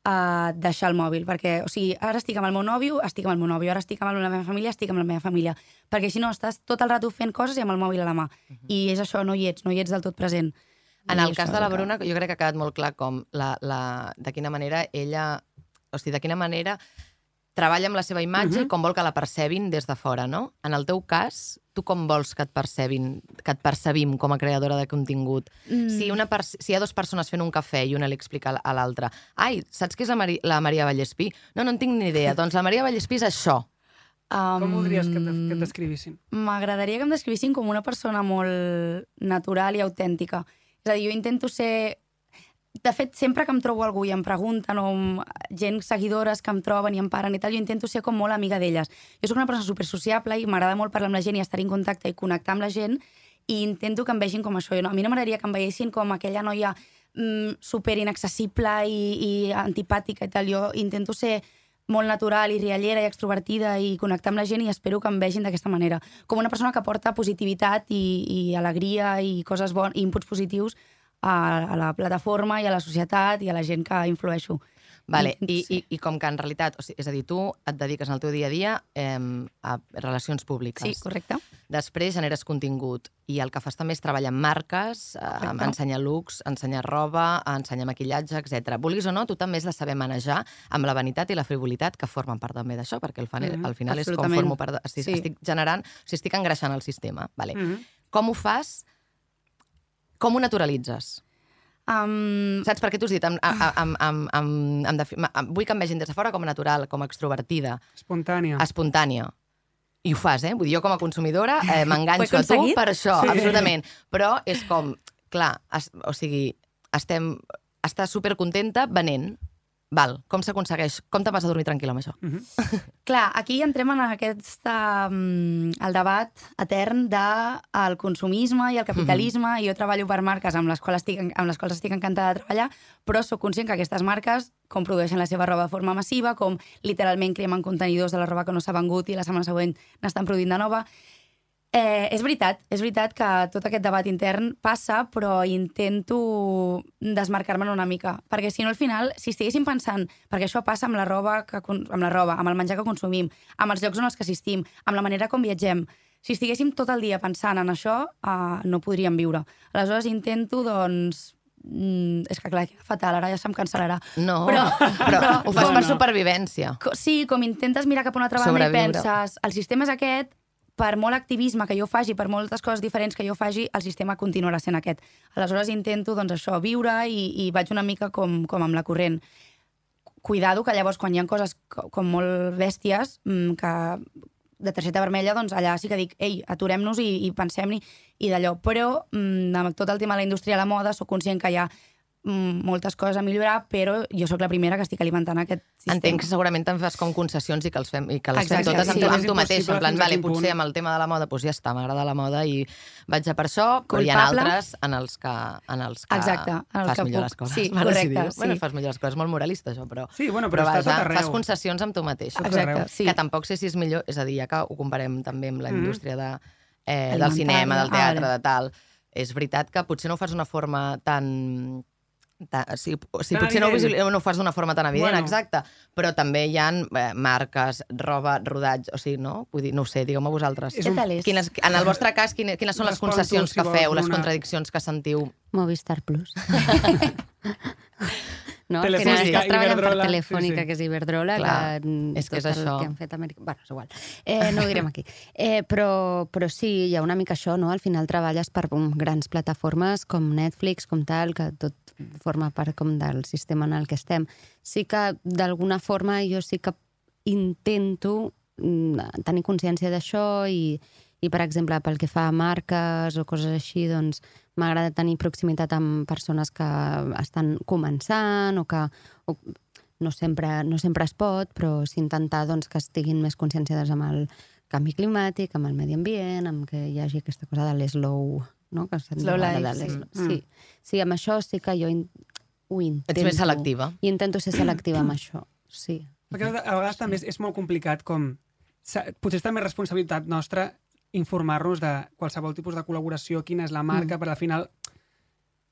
Speaker 5: uh, deixar el mòbil, perquè, o sigui, ara estic amb el meu nòvio, estic amb el meu nòvio, ara estic amb la meva família, estic amb la meva família, perquè si no estàs tot el rato fent coses i amb el mòbil a la mà. I és això, no hi ets, no hi ets del tot present.
Speaker 2: En
Speaker 5: I
Speaker 2: el cas de la
Speaker 5: el que-
Speaker 2: Bruna, jo crec que ha quedat molt clar com la, la, de quina manera ella... O sigui, de quina manera treballa amb la seva imatge
Speaker 3: Mhm.
Speaker 2: i com vol que la percebin des de fora, no? En el teu cas, tu com vols que et percebin, que et percebim com a creadora de contingut?
Speaker 5: Mm.
Speaker 2: Si, una si hi ha dues persones fent un cafè i una li explica a l'altra ai, saps qui és la, Mari, la Maria Vallespí? No, no en tinc ni idea. Doncs la Maria Vallespí és això.
Speaker 5: Um,
Speaker 3: Com voldries que, et- que et descrivissin?
Speaker 5: M'agradaria que em descrivissin com una persona molt natural i autèntica. És a dir, jo intento ser... De fet, sempre que em trobo algú i em pregunten, o gent seguidores que em troben i em paren i tal, jo intento ser com molt amiga d'elles. Jo sóc una persona super sociable i m'agrada molt parlar amb la gent i estar en contacte i connectar amb la gent i intento que em vegin com això. Jo no, a mi no m'agradaria que em veiessin com aquella noia mm, super inaccessible i, i antipàtica i tal. Jo intento ser molt natural i riallera i extrovertida i connectar amb la gent i espero que em vegin d'aquesta manera. Com una persona que porta positivitat i, i alegria i coses bones, i inputs positius a, a la plataforma i a la societat i a la gent que influeixo.
Speaker 2: Vale, i,
Speaker 5: ser.
Speaker 2: i, i com que en realitat, o sigui, és a dir, tu et dediques en el teu dia a dia eh, a relacions públiques.
Speaker 5: Sí, correcte.
Speaker 2: Després generes contingut i el que fas també és treballar amb marques, eh, ensenyar looks, ensenyar roba, ensenyar maquillatge, etc. Vulguis o no, tu també has de saber manejar amb la vanitat i la frivolitat que formen part també d'això, perquè al final,
Speaker 3: Mhm,
Speaker 2: al final és com formo part de... Estic,
Speaker 5: Sí.
Speaker 2: estic generant, o sigui, estic engreixant el sistema. Vale.
Speaker 3: Mhm.
Speaker 2: Com ho fas? Com ho naturalitzes?
Speaker 5: Um,
Speaker 2: Saps per què t'ho has dit? Amb, amb, amb, amb, amb, defi- vull que em vegin des de fora com a natural, com a extrovertida,
Speaker 3: Espontània.
Speaker 2: espontània. I ho fas, eh? Vull dir, jo com a consumidora eh, [LAUGHS] m'enganxo a tu per això,
Speaker 3: Sí.
Speaker 2: absolutament. Però és com, clar, es, o sigui, estem, estàs supercontenta venent. Val, com s'aconsegueix? Com te vas a dormir tranquil·la amb això?
Speaker 3: Mhm. [LAUGHS]
Speaker 5: Clar, aquí entrem en aquest um, el debat etern de el consumisme i el capitalisme, i jo treballo per marques amb les, quals estic, amb les quals estic encantada de treballar, però sóc conscient que aquestes marques com produeixen la seva roba de forma massiva, com literalment cremen contenidors de la roba que no s'ha vengut i la setmana següent n'estan produint de nova. Eh, és veritat, és veritat que tot aquest debat intern passa, però intento desmarcar-me'n una mica, perquè si no al final, si estiguéssim pensant, perquè això passa amb la roba, que, amb la roba, amb el menjar que consumim, amb els llocs on els que assistim, amb la manera com viatgem, si estiguéssim tot el dia pensant en això, uh, no podríem viure. Aleshores intento, doncs, mm, és que clar, queda fatal, ara ja se'm cancel·larà.
Speaker 2: No,
Speaker 5: Però-
Speaker 2: però,
Speaker 5: però-
Speaker 2: ho fas
Speaker 3: no,
Speaker 2: per
Speaker 3: no.
Speaker 2: supervivència.
Speaker 5: Co- Sí, com intentes mirar cap a una altra banda
Speaker 2: Sobreviure.
Speaker 5: i penses, el sistema és aquest, per molt activisme que jo faci, per moltes coses diferents que jo faci, el sistema continuarà sent aquest. Aleshores intento, doncs, això, viure i, i vaig una mica com, com amb la corrent. Cuidado que llavors quan hi ha coses co- com molt bèsties, mm, que de targeta vermella, doncs allà sí que dic, ei, aturem-nos i, i pensem-hi i d'allò. Però mm, amb tot el tema de la indústria de la moda sóc conscient que hi ha moltes coses a millorar, però jo sóc la primera que estic alimentant aquest sistema.
Speaker 2: Entenc que segurament te'n fas com concessions i que, els fem, i que les
Speaker 5: Exacte,
Speaker 2: fem totes amb,
Speaker 5: sí.
Speaker 2: tu, amb tu mateix. En plan, vale, potser amb el tema de la moda, doncs ja està, m'agrada la moda i vaig a per això, però hi ha altres en els que, en els que
Speaker 5: Exacte, en els
Speaker 2: fas
Speaker 5: que
Speaker 2: millor
Speaker 5: puc.
Speaker 2: les coses.
Speaker 5: Sí, correcte.
Speaker 2: Bueno,
Speaker 5: sí.
Speaker 2: fas millor les coses, molt moralista això, però...
Speaker 3: Sí, bueno, però, està tot
Speaker 2: vaja,
Speaker 3: arreu.
Speaker 2: fas concessions amb tu mateix.
Speaker 3: Tot
Speaker 5: Exacte, sí.
Speaker 2: Que tampoc sé si és millor, és a dir, ja que ho comparem també amb la
Speaker 3: Mhm.
Speaker 2: indústria de, eh, del cinema, del
Speaker 5: Ah,
Speaker 2: teatre,
Speaker 5: vale.
Speaker 2: de tal, és veritat que potser no ho fas d'una forma tan... Ta, o sigui,
Speaker 3: Tan
Speaker 2: potser no ho, visual- no ho fas d'una forma tan evident,
Speaker 3: Bueno.
Speaker 2: exacte, però també hi ha eh, marques, roba, rodats, o sigui, no? Vull dir, no ho sé, digueu-me vosaltres.
Speaker 3: Un-
Speaker 5: tal és?
Speaker 2: Quines, en el vostre cas, quines, quines són les
Speaker 3: tu,
Speaker 2: concessions
Speaker 3: si
Speaker 2: que feu, les
Speaker 3: Bruna.
Speaker 2: contradiccions que sentiu?
Speaker 4: Movistar Plus. [LAUGHS] no,
Speaker 3: Telefònica,
Speaker 4: final estàs treballant per
Speaker 3: Iberdrola,
Speaker 4: Telefònica,
Speaker 3: sí, sí.
Speaker 4: que és Iberdrola,
Speaker 2: Clar,
Speaker 4: que
Speaker 2: és que és
Speaker 4: tot
Speaker 2: això.
Speaker 4: el que han fet Amèrica... Bueno, és igual. Eh, no ho direm aquí. Eh, però, però sí, hi ha una mica això, no? Al final treballes per um, grans plataformes com Netflix, com tal, que tot forma part com del sistema en el que estem. Sí que, d'alguna forma, jo sí que intento mm, tenir consciència d'això i, i, per exemple, pel que fa a marques o coses així, doncs m'agrada tenir proximitat amb persones que estan començant o que o, no, sempre, no sempre es pot, però sí intentar doncs, que estiguin més conscienciades amb el canvi climàtic, amb el medi ambient, amb que hi hagi aquesta cosa de l'eslow, no? Que
Speaker 5: Slow life,
Speaker 4: de
Speaker 5: sí.
Speaker 4: l'eslow. Sí. sí, amb això sí que jo in, ho intento.
Speaker 2: Ets més selectiva.
Speaker 4: I intento ser selectiva amb això, sí.
Speaker 3: Perquè a vegades també és, és molt complicat com... Potser és també responsabilitat nostra informar-nos de qualsevol tipus de col·laboració, quina és la marca, mm. però al final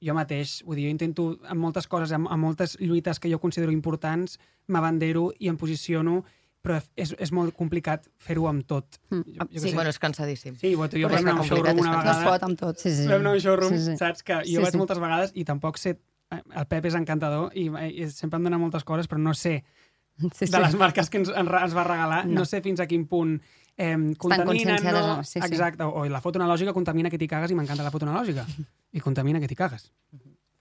Speaker 3: jo mateix, vull dir, jo intento amb moltes coses, amb, amb moltes lluites que jo considero importants, m'abandero i em posiciono, però és, és molt complicat fer-ho amb tot.
Speaker 4: Mm.
Speaker 3: Jo, jo
Speaker 5: Sí.
Speaker 3: sé.
Speaker 2: Bueno, és cansadíssim.
Speaker 3: Sí, bueno, jo
Speaker 2: Però
Speaker 3: vaig anar a un showroom una
Speaker 5: No es
Speaker 3: vegada...
Speaker 5: pot amb tot.
Speaker 4: Sí, sí.
Speaker 3: Vam anar a un showroom,
Speaker 4: Sí, sí.
Speaker 3: saps? Que jo
Speaker 4: Sí,
Speaker 3: vaig
Speaker 4: sí.
Speaker 3: moltes vegades i tampoc sé... eh, El Pep és encantador i, i sempre em dona moltes coses, però no sé
Speaker 4: sí,
Speaker 3: de les marques que ens, ens va regalar, no,
Speaker 4: No.
Speaker 3: no sé fins a quin punt eh, contaminen, no...
Speaker 4: Sí, sí.
Speaker 3: Exacte, o la foto analògica contamina que t'hi cagues i m'encanta la foto analògica. I contamina que t'hi cagues.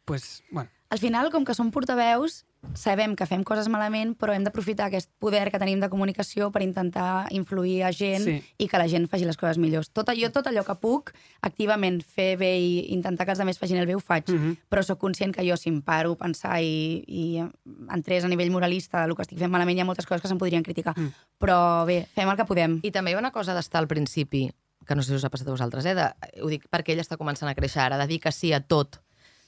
Speaker 3: pues, bueno,
Speaker 5: Al final, com que som portaveus, sabem que fem coses malament, però hem d'aprofitar aquest poder que tenim de comunicació per intentar influir a gent
Speaker 3: Sí.
Speaker 5: i que la gent faci les coses millors. Tot, jo tot allò que puc, activament fer bé i intentar que els altres facin el bé, ho faig.
Speaker 3: mm -hmm.
Speaker 5: Però sóc conscient que jo, si em paro a pensar i, i entrés a nivell moralista del que estic fent malament, hi ha moltes coses que se'n podrien criticar.
Speaker 3: Mm.
Speaker 5: Però bé, fem el que podem.
Speaker 2: I també hi ha una cosa d'estar al principi, que no sé si us ha passat a vosaltres, eh? De, ho dic perquè ella està començant a créixer ara, de dir que sí a tot,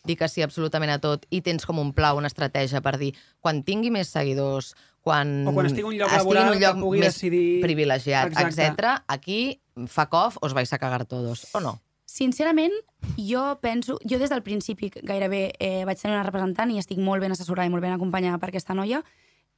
Speaker 2: dir que sí absolutament a tot, i tens com un pla, una estratègia per dir, quan tingui més seguidors, quan,
Speaker 3: O quan estigui en un lloc
Speaker 2: estigui
Speaker 3: laboral
Speaker 2: en un lloc
Speaker 3: que pugui
Speaker 2: més
Speaker 3: decidir-
Speaker 2: privilegiat, etc. aquí, fuck off, os vais a cagar todos, o no?
Speaker 5: Sincerament, jo penso... Jo des del principi gairebé eh, vaig tenir una representant i estic molt ben assessorada i molt ben acompanyada per aquesta noia.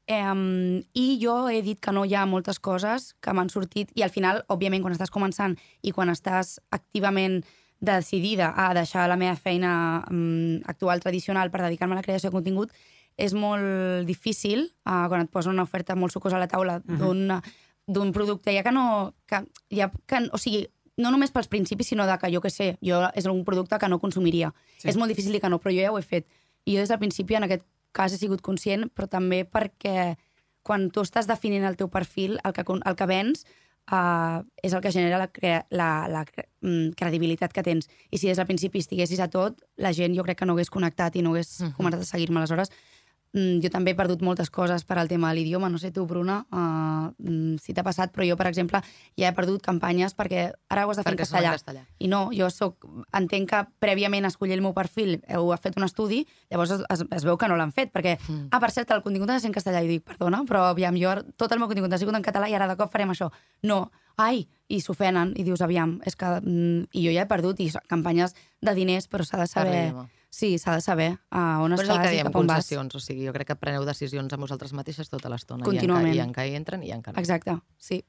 Speaker 5: Eh, I jo he dit que no hi ha moltes coses que m'han sortit i al final, òbviament, quan estàs començant i quan estàs activament decidida a deixar la meva feina mm, actual tradicional per dedicar-me a la creació de contingut, és molt difícil uh, quan et posen una oferta molt sucosa a la taula
Speaker 3: Mhm.
Speaker 5: d'un d'un producte, ja que no... Que, ja que, o sigui, no només pels principis, sinó de que jo que sé, jo és un producte que no consumiria.
Speaker 3: Sí.
Speaker 5: És molt difícil dir que no, però jo ja ho he fet. I jo des del principi en aquest cas he sigut conscient, però també perquè quan tu estàs definint el teu perfil, el que, el que vens uh, és el que genera la, cre la, la cre mm, credibilitat que tens. I si des del principi estiguessis a tot, la gent jo crec que no hagués connectat i no hagués uh
Speaker 2: Mhm.
Speaker 5: -huh. començat a seguir-me. Aleshores, jo també he perdut moltes coses per al tema de l'idioma. No sé tu, Bruna, uh, mm, si t'ha passat, però jo, per exemple, ja he perdut campanyes perquè ara ho has de fer en castellà.
Speaker 2: castellà.
Speaker 5: I no, jo soc, entenc que prèviament a escollir el meu perfil heu fet un estudi, llavors es, es, es veu que no l'han fet, perquè,
Speaker 2: Mm.
Speaker 5: mm. ah, per cert, el contingut ha de ser en castellà. I dic, perdona, però aviam, jo tot el meu contingut ha sigut en català i ara de cop farem això. No, ai, i s'ofenen, i dius, aviam, és que... Mm, I jo ja he perdut, i campanyes de diners, però s'ha de saber...
Speaker 2: Arriba.
Speaker 5: Sí, s'ha de saber uh, on
Speaker 2: Però és el
Speaker 5: estàs
Speaker 2: que
Speaker 5: i
Speaker 2: diem,
Speaker 5: cap on vas.
Speaker 2: concessions, o sigui, jo crec que preneu decisions amb vosaltres mateixes tota l'estona.
Speaker 5: Contínuament.
Speaker 2: I en què hi entren i en què no.
Speaker 5: Exacte, sí.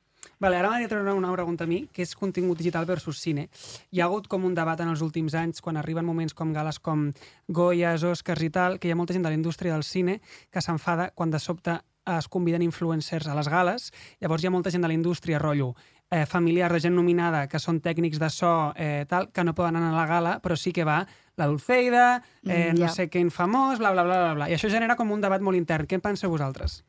Speaker 3: Vale, ara m'agradaria treure una pregunta a mi, que és contingut digital versus cine. Hi ha hagut com un debat en els últims anys, quan arriben moments com gales com Goyas, Oscars i tal, que hi ha molta gent de la indústria del cine que s'enfada quan de sobte es conviden influencers a les gales. Llavors hi ha molta gent de la indústria, rotllo, eh, familiar de gent nominada, que són tècnics de so, eh, tal, que no poden anar a la gala, però sí que va la Dulceida, eh,
Speaker 5: Mm,
Speaker 3: no
Speaker 5: ja.
Speaker 3: sé quin famós, bla, bla, bla, bla, bla. I això genera com un debat molt intern. Què en penseu vosaltres?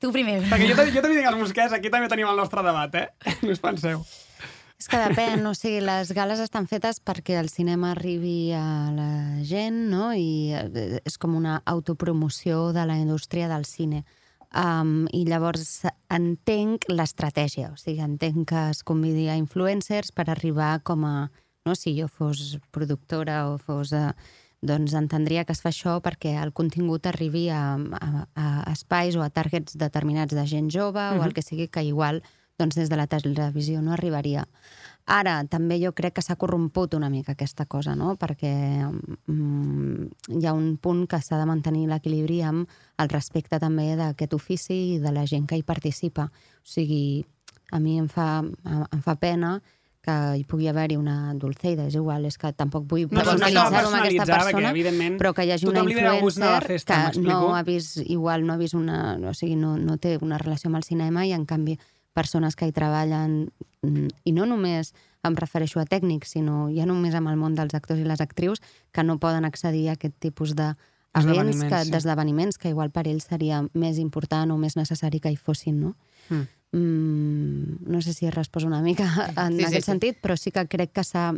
Speaker 5: Tu primer.
Speaker 3: Perquè jo, jo també tinc els [LAUGHS] mosquets, aquí també tenim el nostre debat, eh? No us penseu.
Speaker 4: És que depèn, o sigui, les gales estan fetes perquè el cinema arribi a la gent, no? I eh, és com una autopromoció de la indústria del cine. Um, I llavors entenc l'estratègia, o sigui, entenc que es convidi a influencers per arribar com a... No? Si jo fos productora o fos... Uh, doncs entendria que es fa això perquè el contingut arribi a, a, a espais o a targets determinats de gent jove uh -huh. o el que sigui que igual doncs des de la televisió no arribaria. Ara, també jo crec que s'ha corromput una mica aquesta cosa, no? Perquè mm, hi ha un punt que s'ha de mantenir l'equilibri amb el respecte també d'aquest ofici i de la gent que hi participa. O sigui, a mi em fa, em fa pena que hi pugui haver-hi una Dulceida, és igual, és que tampoc vull
Speaker 3: No, no, no,
Speaker 4: personalitzar-ho amb aquesta
Speaker 3: perquè,
Speaker 4: persona,
Speaker 3: evidentment,
Speaker 4: però que hi hagi una influencer
Speaker 3: festa,
Speaker 4: que no ha vist, igual no ha vist una... O sigui, no, no té una relació amb el cinema i, en canvi, persones que hi treballen, mm, i no només em refereixo a tècnics, sinó ja només amb el món dels actors i les actrius, que no poden accedir a aquest tipus de events, que,
Speaker 3: sí.
Speaker 4: d'esdeveniments que igual per ells seria més important o més necessari que hi fossin, no?
Speaker 3: Mm.
Speaker 4: Mm, no sé si he respost una mica en
Speaker 2: Sí,
Speaker 4: sí,
Speaker 2: sí,
Speaker 4: aquest
Speaker 2: sí.
Speaker 4: sentit, però sí que crec que s'ha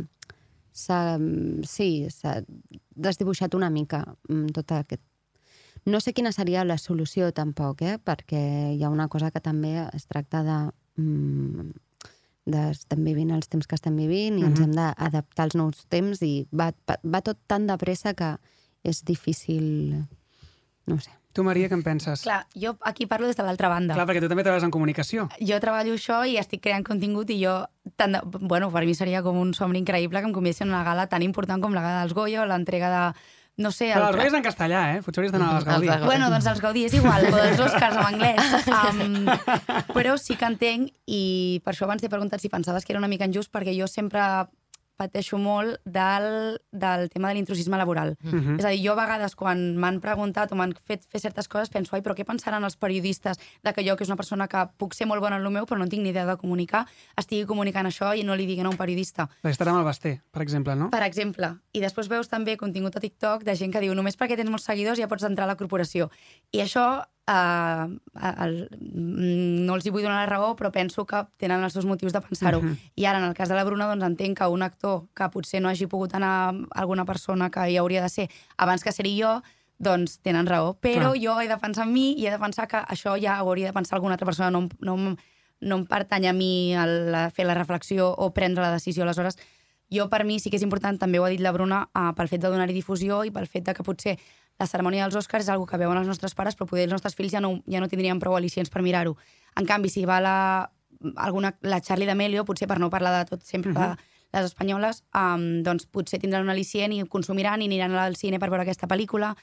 Speaker 4: s'ha sí, s'ha desdibuixat una mica mm, tot aquest no sé quina seria la solució tampoc, eh? perquè hi ha una cosa que també es tracta de... Mm, de estem vivint els temps que estem vivint i ens
Speaker 3: Mhm.
Speaker 4: hem d'adaptar als nous temps i va, va, va tot tan de pressa que és difícil... No ho sé.
Speaker 3: Tu, Maria, què en penses?
Speaker 5: Clar, jo aquí parlo des de l'altra banda.
Speaker 3: Clar, perquè tu també treballes en comunicació.
Speaker 5: jo treballo això i estic creant contingut i jo, tant de, bueno, per mi seria com un somni increïble que em convidessin a una gala tan important com la gala dels Goya o l'entrega de, no sé...
Speaker 3: Però
Speaker 5: el-
Speaker 3: els Reis en castellà, eh? Potser hauries d'anar a les [LAUGHS]
Speaker 2: Els
Speaker 3: Gaudí.
Speaker 5: Bueno, doncs els Gaudí és igual, o dels Oscars en anglès. Um, [LAUGHS] però sí que entenc, i per això abans t'he preguntat si pensaves que era una mica injust, perquè jo sempre pateixo molt del, del tema de l'intrusisme laboral.
Speaker 3: Mhm.
Speaker 5: És a dir, jo a vegades quan m'han preguntat o m'han fet fer certes coses penso, ai, però què pensaran els periodistes de que jo, que és una persona que puc ser molt bona en el meu, però no tinc ni idea de comunicar, estigui comunicant això i no li diguin a un periodista.
Speaker 3: Perquè estarà amb el Basté, per exemple, no?
Speaker 5: Per exemple, i després veus també contingut a TikTok de gent que diu només perquè tens molts seguidors ja pots entrar a la corporació. I això eh, el, mm, no els hi vull donar la raó, però penso que tenen els seus motius de pensar-ho.
Speaker 3: Mhm.
Speaker 5: I ara, en el cas de la Bruna, doncs entenc que un actor que potser no hagi pogut anar alguna persona que hi hauria de ser abans que ser jo, doncs tenen raó. Però
Speaker 3: Clar.
Speaker 5: jo he de pensar en mi i he de pensar que això ja ho hauria de pensar alguna altra persona, no, no, no em pertany a mi el, la, fer la reflexió o prendre la decisió. Aleshores, jo per mi sí que és important, també ho ha dit la Bruna, eh, pel fet de donar-hi difusió i pel fet de que potser la cerimònia dels Oscars és algo que veuen els nostres pares, però poder els nostres fills ja no, ja no tindrien prou al·licients per mirar-ho. En canvi, si va la, alguna, la Charlie D'Amelio, potser per no parlar de tot sempre uh -huh. de les espanyoles, um, doncs potser tindran un al·licient i consumiran i aniran al cine per veure aquesta pel·lícula.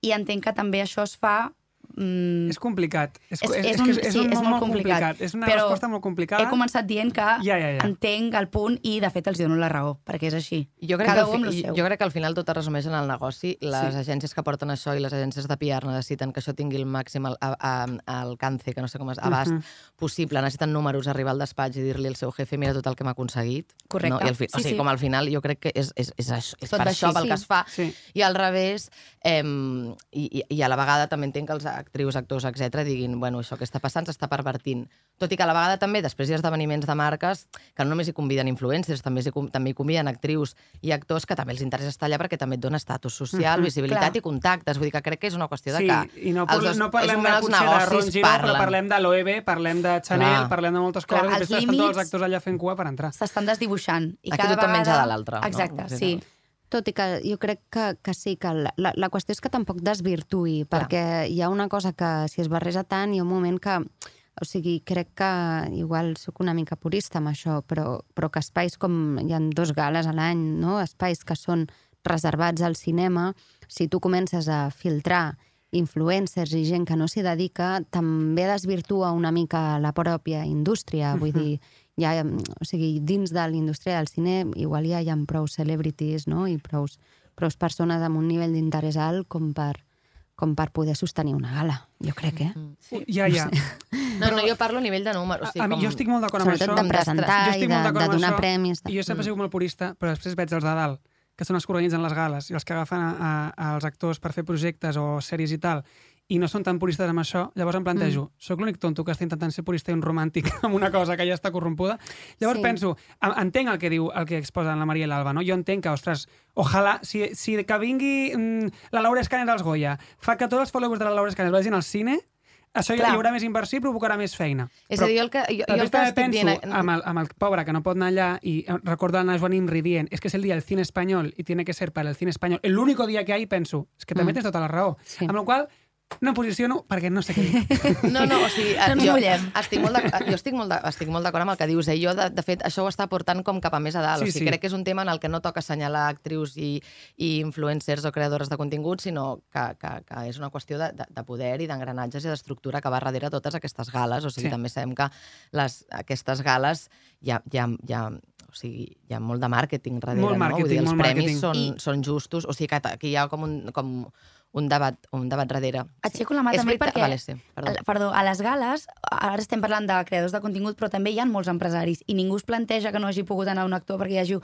Speaker 5: I entenc que també això es fa... Mm,
Speaker 3: És complicat. És,
Speaker 5: és,
Speaker 3: és,
Speaker 5: un,
Speaker 3: que és, és
Speaker 5: sí,
Speaker 3: un
Speaker 5: és
Speaker 3: món
Speaker 5: molt complicat.
Speaker 3: És una
Speaker 5: però
Speaker 3: resposta molt complicada.
Speaker 5: He començat dient que
Speaker 3: Ja, ja, ja.
Speaker 5: entenc el punt i, de fet, els dono la raó, perquè és així.
Speaker 2: Jo crec,
Speaker 5: Cada
Speaker 2: que fi, jo crec que al final tot es resumeix en el negoci. Les
Speaker 3: Sí.
Speaker 2: agències que porten això i les agències de PR necessiten que això tingui el màxim al, a, a, alcance, que no sé com és, abast
Speaker 3: Mhm.
Speaker 2: possible. Necessiten números, arribar al despatx i dir-li al seu jefe mira tot el que m'ha aconseguit.
Speaker 5: Correcte.
Speaker 2: No? I al fi, o
Speaker 5: Sí,
Speaker 2: sigui,
Speaker 5: sí.
Speaker 2: com al final jo crec que és, és, és, això, és
Speaker 5: Tot
Speaker 2: per això
Speaker 5: així,
Speaker 2: pel
Speaker 5: sí.
Speaker 2: que es fa.
Speaker 3: Sí.
Speaker 2: I al revés, eh, i, i, i a la vegada també entenc que els actrius, actors, etc diguin, bueno, això que està passant s'està pervertint. Tot i que a la vegada també, després hi ha esdeveniments de marques que no només hi conviden influencers, també, hi, també hi conviden actrius i actors que també els interessa estar allà perquè també et dona estatus social,
Speaker 3: Mhm,
Speaker 2: visibilitat
Speaker 5: clar.
Speaker 2: i contactes. Vull dir que crec que és una qüestió de
Speaker 3: Sí,
Speaker 2: que
Speaker 3: i no,
Speaker 2: els dos-
Speaker 3: no parlem de, potser de Ron Giro, però
Speaker 2: parlen.
Speaker 3: parlem de l'OEB, parlem de Chanel,
Speaker 2: Clar.
Speaker 3: parlem de moltes
Speaker 5: Clar,
Speaker 3: coses, i
Speaker 5: els
Speaker 3: després estan tots els actors allà fent cua per entrar.
Speaker 5: S'estan desdibuixant. I
Speaker 2: Aquí
Speaker 5: cada
Speaker 2: tothom
Speaker 5: vegada...
Speaker 2: menja de l'altre, no?
Speaker 5: Exacte,
Speaker 2: O sigui,
Speaker 5: sí.
Speaker 4: Tot i que jo crec que, que sí, que la, la, la qüestió és que tampoc desvirtuï,
Speaker 2: Clar.
Speaker 4: perquè hi ha una cosa que si es barreja tant, hi ha un moment que... O sigui, crec que igual sóc una mica purista amb això, però, però que espais com... Hi ha dos gales a l'any, no? Espais que són reservats al cinema, si tu comences a filtrar influencers i gent que no s'hi dedica, també desvirtua una mica la pròpia indústria. Vull dir, ja, o sigui, dins de la indústria del cine igual ja hi ha prou celebrities no? i prou, prou persones amb un nivell d'interès alt com per, com per poder sostenir una gala, jo crec, eh?
Speaker 3: Sí. Ja, ja.
Speaker 2: No, no, jo parlo a nivell de número. O
Speaker 3: A,
Speaker 2: sigui,
Speaker 3: a mi,
Speaker 2: com...
Speaker 3: jo estic molt d'acord amb
Speaker 4: Sobretot
Speaker 3: això.
Speaker 4: de presentar i de, de donar
Speaker 3: això.
Speaker 4: premis.
Speaker 3: I jo sempre he sigut molt purista, però després veig els de dalt, que són els que organitzen les gales i els que agafen a, a, als actors per fer projectes o sèries i tal, i no són tan puristes amb això, llavors em plantejo, mm. sóc l'únic tonto que està intentant ser purista i un romàntic [LAUGHS] amb una cosa que ja està corrompuda? Llavors
Speaker 4: Sí.
Speaker 3: penso, en- entenc el que diu el que exposen la Maria i l'Alba, no? Jo entenc que, ostres, ojalà, si, si que vingui mm, la Laura Escanes als Goya, fa que tots els followers de la Laura Escanes vagin al cine, això hi,
Speaker 2: Clar.
Speaker 3: hi haurà més inversió i provocarà més feina.
Speaker 2: És a dir, jo el que, jo, jo
Speaker 3: Però
Speaker 2: el que estic
Speaker 3: penso
Speaker 2: dient...
Speaker 3: amb, el, amb el pobre que no pot anar allà i eh, recordo a Ana Joan Imri dient es que es el día del cine español y tiene que ser para el cine español el único día que hay, penso, és que també
Speaker 4: Mm.
Speaker 3: tens tota la raó.
Speaker 4: Sí.
Speaker 3: Amb la qual no em posiciono perquè no sé què dir. [LAUGHS]
Speaker 2: No, no, o sigui,
Speaker 5: No
Speaker 2: jo, estic molt d'ac- jo estic molt, de- estic molt d'acord amb el que dius. Eh? Jo, de, de fet, això ho està portant com cap a més a dalt.
Speaker 3: Sí,
Speaker 2: o sigui,
Speaker 3: sí.
Speaker 2: crec que és un tema en el que no toca assenyalar actrius i, i influencers o creadores de contingut, sinó que, que, que és una qüestió de, de, de poder i d'engranatges i d'estructura que va darrere totes aquestes gales. O sigui,
Speaker 3: Sí.
Speaker 2: també sabem que les, aquestes gales ha, hi ha o sigui, hi ha molt de màrqueting darrere,
Speaker 3: Molt
Speaker 2: no? Vull dir, els
Speaker 3: molt
Speaker 2: premis
Speaker 3: màrqueting.
Speaker 2: són,
Speaker 5: I-
Speaker 2: són justos, o sigui que, que hi ha com un, com un debat, un debat darrere.
Speaker 5: Aixeco la mà
Speaker 2: És
Speaker 5: també
Speaker 2: veritat-
Speaker 5: perquè...
Speaker 2: Vale, sí, perdó.
Speaker 5: Perdó. perdó, a les gales, ara estem parlant de creadors de contingut, però també hi ha molts empresaris i ningú es planteja que no hagi pogut anar un actor perquè hi hagi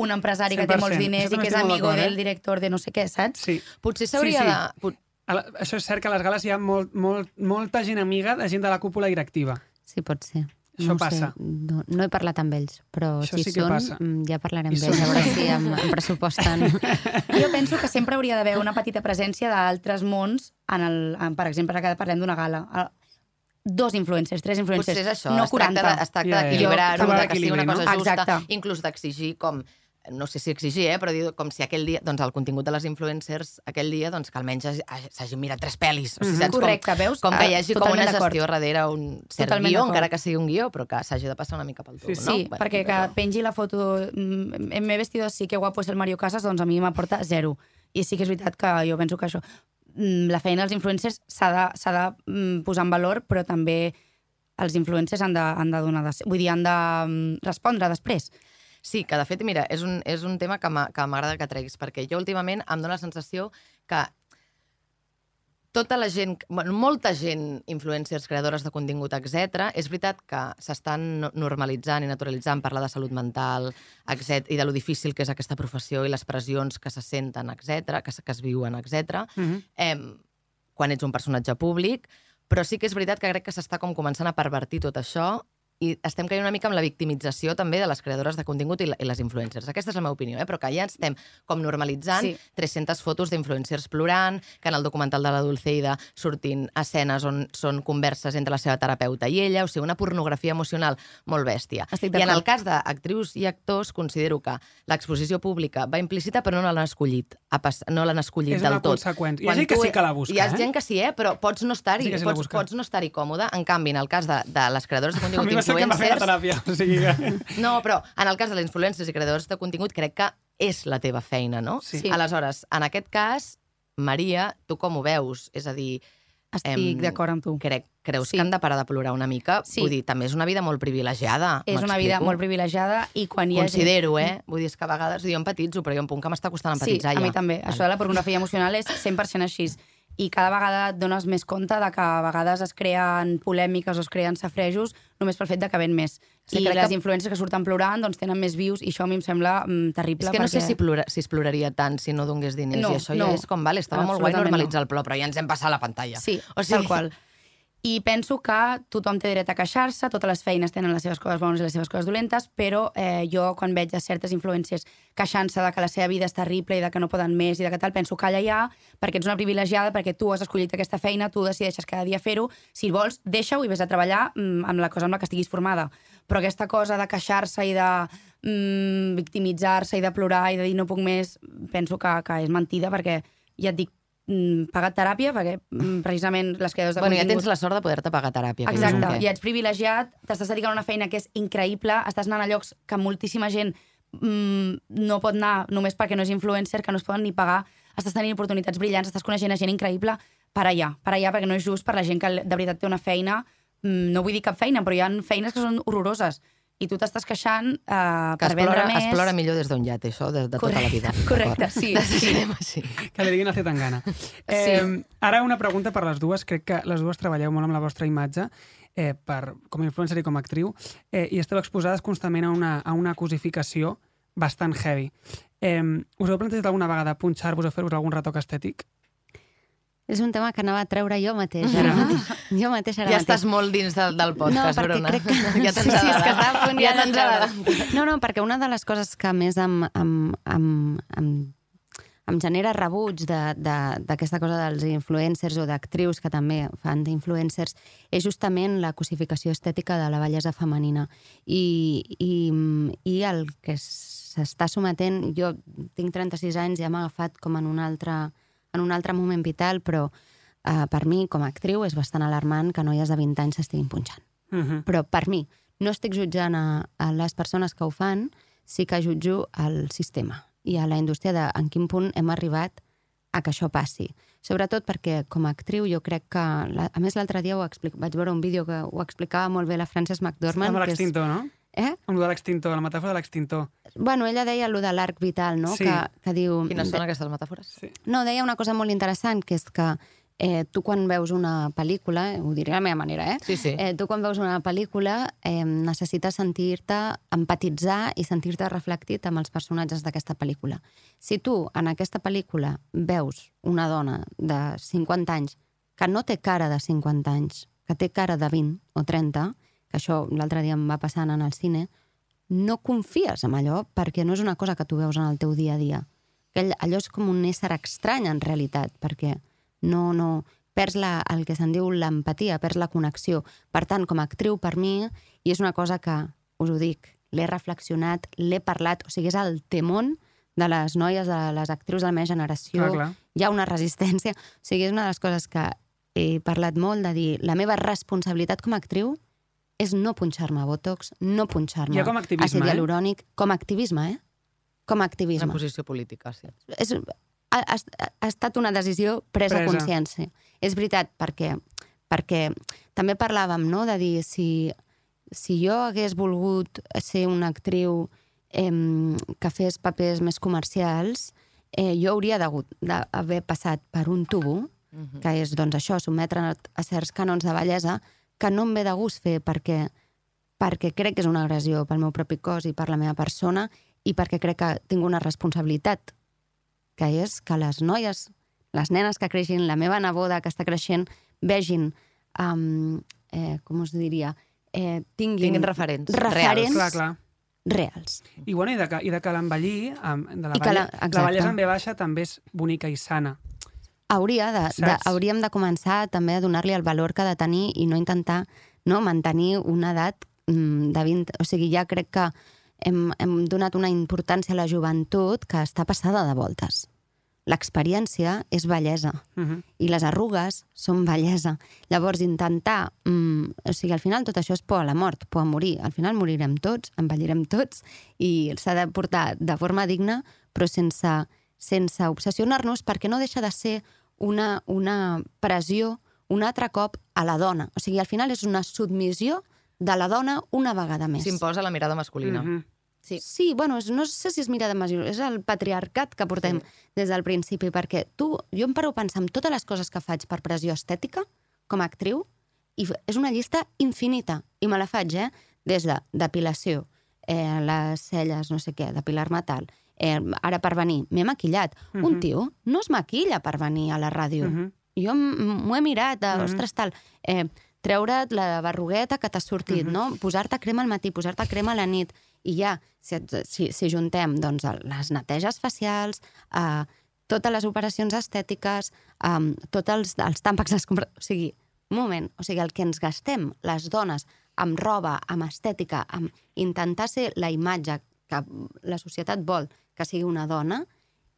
Speaker 5: un empresari que té
Speaker 3: 100%.
Speaker 5: molts diners i que és amigo
Speaker 3: eh?
Speaker 5: del director de no sé què, saps?
Speaker 3: Sí.
Speaker 2: Potser s'hauria
Speaker 3: Sí, sí.
Speaker 2: de... pot-
Speaker 3: A la, això és cert que a les gales hi ha molt, molt, molta gent amiga de gent de la cúpula directiva.
Speaker 4: Sí, pot ser.
Speaker 3: Això
Speaker 4: no
Speaker 3: passa.
Speaker 4: Sé. No, no he parlat amb ells, però
Speaker 3: Això
Speaker 4: si
Speaker 3: sí
Speaker 4: són,
Speaker 3: passa.
Speaker 4: mm, ja parlarem
Speaker 3: I
Speaker 4: amb ells,
Speaker 3: són-
Speaker 4: a veure si em, em pressuposten. [LAUGHS]
Speaker 5: Jo penso que sempre hauria d'haver una petita presència d'altres mons, en el, en, per exemple, ara que parlem d'una gala. El- Dos influencers, tres influencers,
Speaker 2: Potser és això,
Speaker 5: no
Speaker 2: es tracta
Speaker 5: 40.
Speaker 2: de- es tracta d'equilibrar-ho,
Speaker 3: Trobar
Speaker 2: de que sigui una cosa
Speaker 5: no?
Speaker 2: justa,
Speaker 5: Exacte.
Speaker 2: inclús d'exigir com no sé si exigir, eh, però dir, com si aquell dia, doncs el contingut de les influencers aquell dia, doncs que almenys hagi- hagi- s'hagin mirat tres pel·lis. O sigui,
Speaker 3: Mhm.
Speaker 2: saps?
Speaker 5: Correcte, veus?
Speaker 2: Com, com que hi
Speaker 5: Ah,
Speaker 2: hagi com una gestió darrere un cert
Speaker 5: Totalment
Speaker 2: guió, encara que sigui un guió, però que s'hagi de passar una mica pel tub,
Speaker 3: Sí, sí.
Speaker 2: no?
Speaker 5: Sí,
Speaker 2: Bueno,
Speaker 5: perquè que
Speaker 2: això.
Speaker 5: pengi la foto mm, m'he vestido así, que guapo és el Mario Casas, doncs a mi m'aporta zero. I sí que és veritat que jo penso que això... mm, La feina dels influencers s'ha de, de mm, posar en valor, però també els influencers han de, han de donar... De, vull dir, han de respondre després.
Speaker 2: Sí, que de fet, mira, és un, és un tema que m'a- que m'agrada que treguis, perquè jo últimament em dóna la sensació que tota la gent, bueno, molta gent, influencers, creadores de contingut, etc. és veritat que s'estan no- normalitzant i naturalitzant parlar de salut mental etc i de lo difícil que és aquesta professió i les pressions que se senten, etc que, que es viuen, etc.
Speaker 3: Mhm.
Speaker 2: eh, quan ets un personatge públic, però sí que és veritat que crec que s'està com començant a pervertir tot això i estem caient una mica amb la victimització també de les creadores de contingut i, la, i les influencers. Aquesta és la meva opinió, eh? però que ja estem com normalitzant
Speaker 5: Sí.
Speaker 2: sí. 300 fotos d'influencers plorant, que en el documental de la Dulceida sortint escenes on són converses entre la seva terapeuta i ella, o sigui, una pornografia emocional molt bèstia.
Speaker 5: Estic
Speaker 2: I en el cas d'actrius i actors, considero que l'exposició pública va implícita, però no l'han escollit, no l'han escollit
Speaker 3: És
Speaker 2: del
Speaker 3: una
Speaker 2: tot.
Speaker 3: conseqüència. Hi ha
Speaker 2: Quan
Speaker 3: gent que sí que la busca,
Speaker 2: Hi ha
Speaker 3: eh?
Speaker 2: gent que sí, eh? però pots no estar-hi,
Speaker 3: Sí
Speaker 2: pots, pots no estar-hi còmode. En canvi, en el cas de, de les creadores de contingut [LAUGHS]
Speaker 3: ser que va fer la
Speaker 2: influencers...
Speaker 3: teràpia. O sigui que...
Speaker 2: No, però en el cas de les influencers i creadors de contingut crec que és la teva feina, no?
Speaker 3: Sí.
Speaker 5: Sí.
Speaker 2: Aleshores, en aquest cas, Maria, tu com ho veus? És a dir,
Speaker 5: Estic
Speaker 2: Em,
Speaker 5: d'acord amb tu.
Speaker 2: crec, creus
Speaker 5: Sí.
Speaker 2: que han de parar de plorar una mica?
Speaker 5: Sí.
Speaker 2: Vull dir, també és una vida molt privilegiada.
Speaker 5: És una vida molt privilegiada i quan hi ha.
Speaker 2: Considero, eh? Vull dir, és que a vegades, jo empatitzo, però hi ha un punt que m'està costant
Speaker 5: Sí,
Speaker 2: empatitzar
Speaker 5: a mi
Speaker 2: ja.
Speaker 5: també. Això de la pornografia emocional és 100% així. I cada vegada et dones més compte de que a vegades es creen polèmiques o es creen safrejos només pel fet de que ven més.
Speaker 2: Sí,
Speaker 5: I les
Speaker 2: que-
Speaker 5: influències que surten plorant doncs tenen més vius i això a mi em sembla mm, terrible.
Speaker 2: És que no sé
Speaker 5: perquè...
Speaker 2: si, plora, si es ploraria tant si no donés diners
Speaker 5: No,
Speaker 2: i això
Speaker 5: no.
Speaker 2: ja és com, vale, estava molt guai normalitzar el plor, però ja ens hem passat la pantalla.
Speaker 5: Sí,
Speaker 2: O sigui...
Speaker 5: tal qual. I penso que tothom té dret a queixar-se, totes les feines tenen les seves coses bones i les seves coses dolentes, però eh, jo quan veig a certes influències queixant-se de que la seva vida és terrible i de que no poden més i de que tal, penso, calla ja, perquè ets una privilegiada, perquè tu has escollit aquesta feina, tu decideixes cada dia fer-ho, si vols, deixa-ho i vés a treballar mm, amb la cosa amb la que estiguis formada. Però aquesta cosa de queixar-se i de mm, victimitzar-se i de plorar i de dir no puc més, penso que, que és mentida, perquè ja et dic, mm, pagat teràpia, perquè mm, precisament les creadors de
Speaker 2: Bueno, ja
Speaker 5: contingut...
Speaker 2: tens la sort de poder-te pagar teràpia.
Speaker 5: Exacte, ja ets privilegiat, t'estàs dedicant a una feina que és increïble, estàs anant a llocs que moltíssima gent mm, no pot anar només perquè no és influencer, que no es poden ni pagar, estàs tenint oportunitats brillants, estàs coneixent a gent increïble, per allà, per allà, perquè no és just per la gent que de veritat té una feina, mm, no vull dir cap feina, però hi ha feines que són horroroses, i tu t'estàs queixant eh,
Speaker 2: Que
Speaker 5: per vendre més...
Speaker 2: es plora millor des d'un llat, això, de, de tota la vida. [LAUGHS]
Speaker 5: correcte, sí,
Speaker 2: Necessitem així.
Speaker 3: Que li diguin a Zetangana. [LAUGHS] Eh, ara una pregunta per les dues. Crec que les dues treballeu molt amb la vostra imatge eh, per, com a influencer i com a actriu eh, i esteu exposades constantment a una, a una cosificació bastant heavy. Eh, us heu plantejat alguna vegada punxar-vos o fer-vos algun retoc estètic?
Speaker 4: És un tema que anava a treure jo mateix. Ara mateix. Jo mateix ara
Speaker 2: Ja
Speaker 4: mateix.
Speaker 2: estàs molt dins del, del podcast,
Speaker 4: no,
Speaker 2: Bruna.
Speaker 4: crec que... [LAUGHS]
Speaker 2: Ja t'ens
Speaker 4: sí, sí, és que estava a
Speaker 2: ja t'ens.
Speaker 4: No, no, perquè una de les coses que més em, em, em, em, em genera rebuig de- de- d'aquesta cosa dels influencers o d'actrius que també fan d'influencers és justament la cosificació estètica de la bellesa femenina. I, i, i el que s'està sometent... Jo tinc 36 anys i ja m'ha agafat com en un altre, en un altre moment vital, però eh, per mi, com a actriu, és bastant alarmant que noies de 20 anys s'estiguin punxant
Speaker 3: Mhm.
Speaker 4: però per mi, no estic jutjant a, a les persones que ho fan, sí que jutjo al sistema i a la indústria de en quin punt hem arribat a que això passi. Sobretot perquè, com a actriu, jo crec que... La, a més, l'altre dia ho explic, vaig veure un vídeo que ho explicava molt bé la Frances McDormand. És-
Speaker 3: l'extintor, no?
Speaker 4: Eh?
Speaker 3: Amb lo de l'extintor, la metàfora de l'extintor.
Speaker 4: Bueno, ella deia allò de l'arc vital, no?
Speaker 3: Sí.
Speaker 4: Que, que diu...
Speaker 2: Quines són aquestes metàfores?
Speaker 3: Sí.
Speaker 4: No, deia una cosa molt interessant, que és que eh, tu quan veus una pel·lícula, eh, ho diré a la meva manera, eh?
Speaker 2: Sí, sí.
Speaker 4: Eh, tu quan veus una pel·lícula eh, necessites sentir-te, empatitzar i sentir-te reflectit amb els personatges d'aquesta pel·lícula. Si tu en aquesta pel·lícula veus una dona de 50 anys que no té cara de 50 anys, que té cara de 20 o 30, que això l'altre dia em va passant en el cine, no confies en allò perquè no és una cosa que tu veus en el teu dia a dia. Aquell, allò és com un ésser estrany en realitat, perquè no, no, perds la, el que se'n diu l'empatia, perds la connexió. Per tant, com a actriu, per mi, i és una cosa que, us ho dic, l'he reflexionat, l'he parlat, o sigui, és el temón de les noies, de les actrius de la meva generació,
Speaker 3: Clar, clar.
Speaker 4: hi ha una resistència. O sigui, és una de les coses que he parlat molt, de dir, la meva responsabilitat com a actriu és no punxar-me botox, no punxar-me àcid
Speaker 3: eh?
Speaker 4: hialurònic, com a activisme, eh? Com a
Speaker 2: Una
Speaker 4: activisme.
Speaker 2: posició política, sí.
Speaker 4: És, ha, ha, ha estat una decisió presa,
Speaker 3: Presa.
Speaker 4: a consciència. És veritat, perquè, perquè també parlàvem no, de dir si, si jo hagués volgut ser una actriu eh, que fes papers més comercials, eh, jo hauria d'haver passat per un tubo,
Speaker 2: Mhm.
Speaker 4: que és doncs, això, sotmetre a certs canons de bellesa, que no em ve de gust fer perquè, perquè crec que és una agressió pel meu propi cos i per la meva persona i perquè crec que tinc una responsabilitat, que és que les noies, les nenes que creixin, la meva neboda que està creixent, vegin, um, eh, com us diria, eh, tinguin,
Speaker 2: Tinguin referents
Speaker 4: referents
Speaker 3: Clar, clar.
Speaker 4: reals.
Speaker 3: I, bueno, i, de que, i de que l'envellir, amb- de la,
Speaker 4: I que la-
Speaker 3: la bellesa en ve baixa també és bonica i sana.
Speaker 4: Hauria de, de, hauríem de començar també a donar-li el valor que ha de tenir i no intentar no, mantenir una edat mm, de 20... O sigui, ja crec que hem, hem donat una importància a la joventut que està passada de voltes. L'experiència és bellesa
Speaker 3: Uh -huh.
Speaker 4: i les arrugues són bellesa. Llavors, intentar... Mm, o sigui, al final tot això és por a la mort, por a morir. Al final morirem tots, envellirem tots, i s'ha de portar de forma digna, però sense, sense obsessionar-nos, perquè no deixa de ser una, una pressió un altre cop a la dona. O sigui, al final és una submissió de la dona una vegada més.
Speaker 2: S'imposa la mirada masculina.
Speaker 3: Mhm.
Speaker 2: Sí.
Speaker 4: Sí, bueno, és, no sé si és mirada major, és el patriarcat que portem sí. des del principi, perquè tu, jo em paro a pensar en totes les coses que faig per pressió estètica, com a actriu, i és una llista infinita, i me la faig, eh? Des de depilació, eh, les celles, no sé què, depilar-me tal, eh, ara per venir, m'he maquillat. Uh -huh. Un tio no es maquilla per venir a la ràdio. Uh
Speaker 3: Mhm.
Speaker 4: -huh. Jo m'ho he mirat, de, uh
Speaker 3: Mhm.
Speaker 4: -huh. ostres, tal, eh, treure't la berrugueta que t'ha sortit, uh -huh. no? Posar-te crema al matí, posar-te crema a la nit, i ja, si, si, si juntem doncs, les neteges facials, eh, totes les operacions estètiques, eh, tots els, els tàmpacs, les. O sigui, un moment, o sigui, el que ens gastem les dones amb roba, amb estètica, amb intentar ser la imatge que la societat vol que sigui una dona,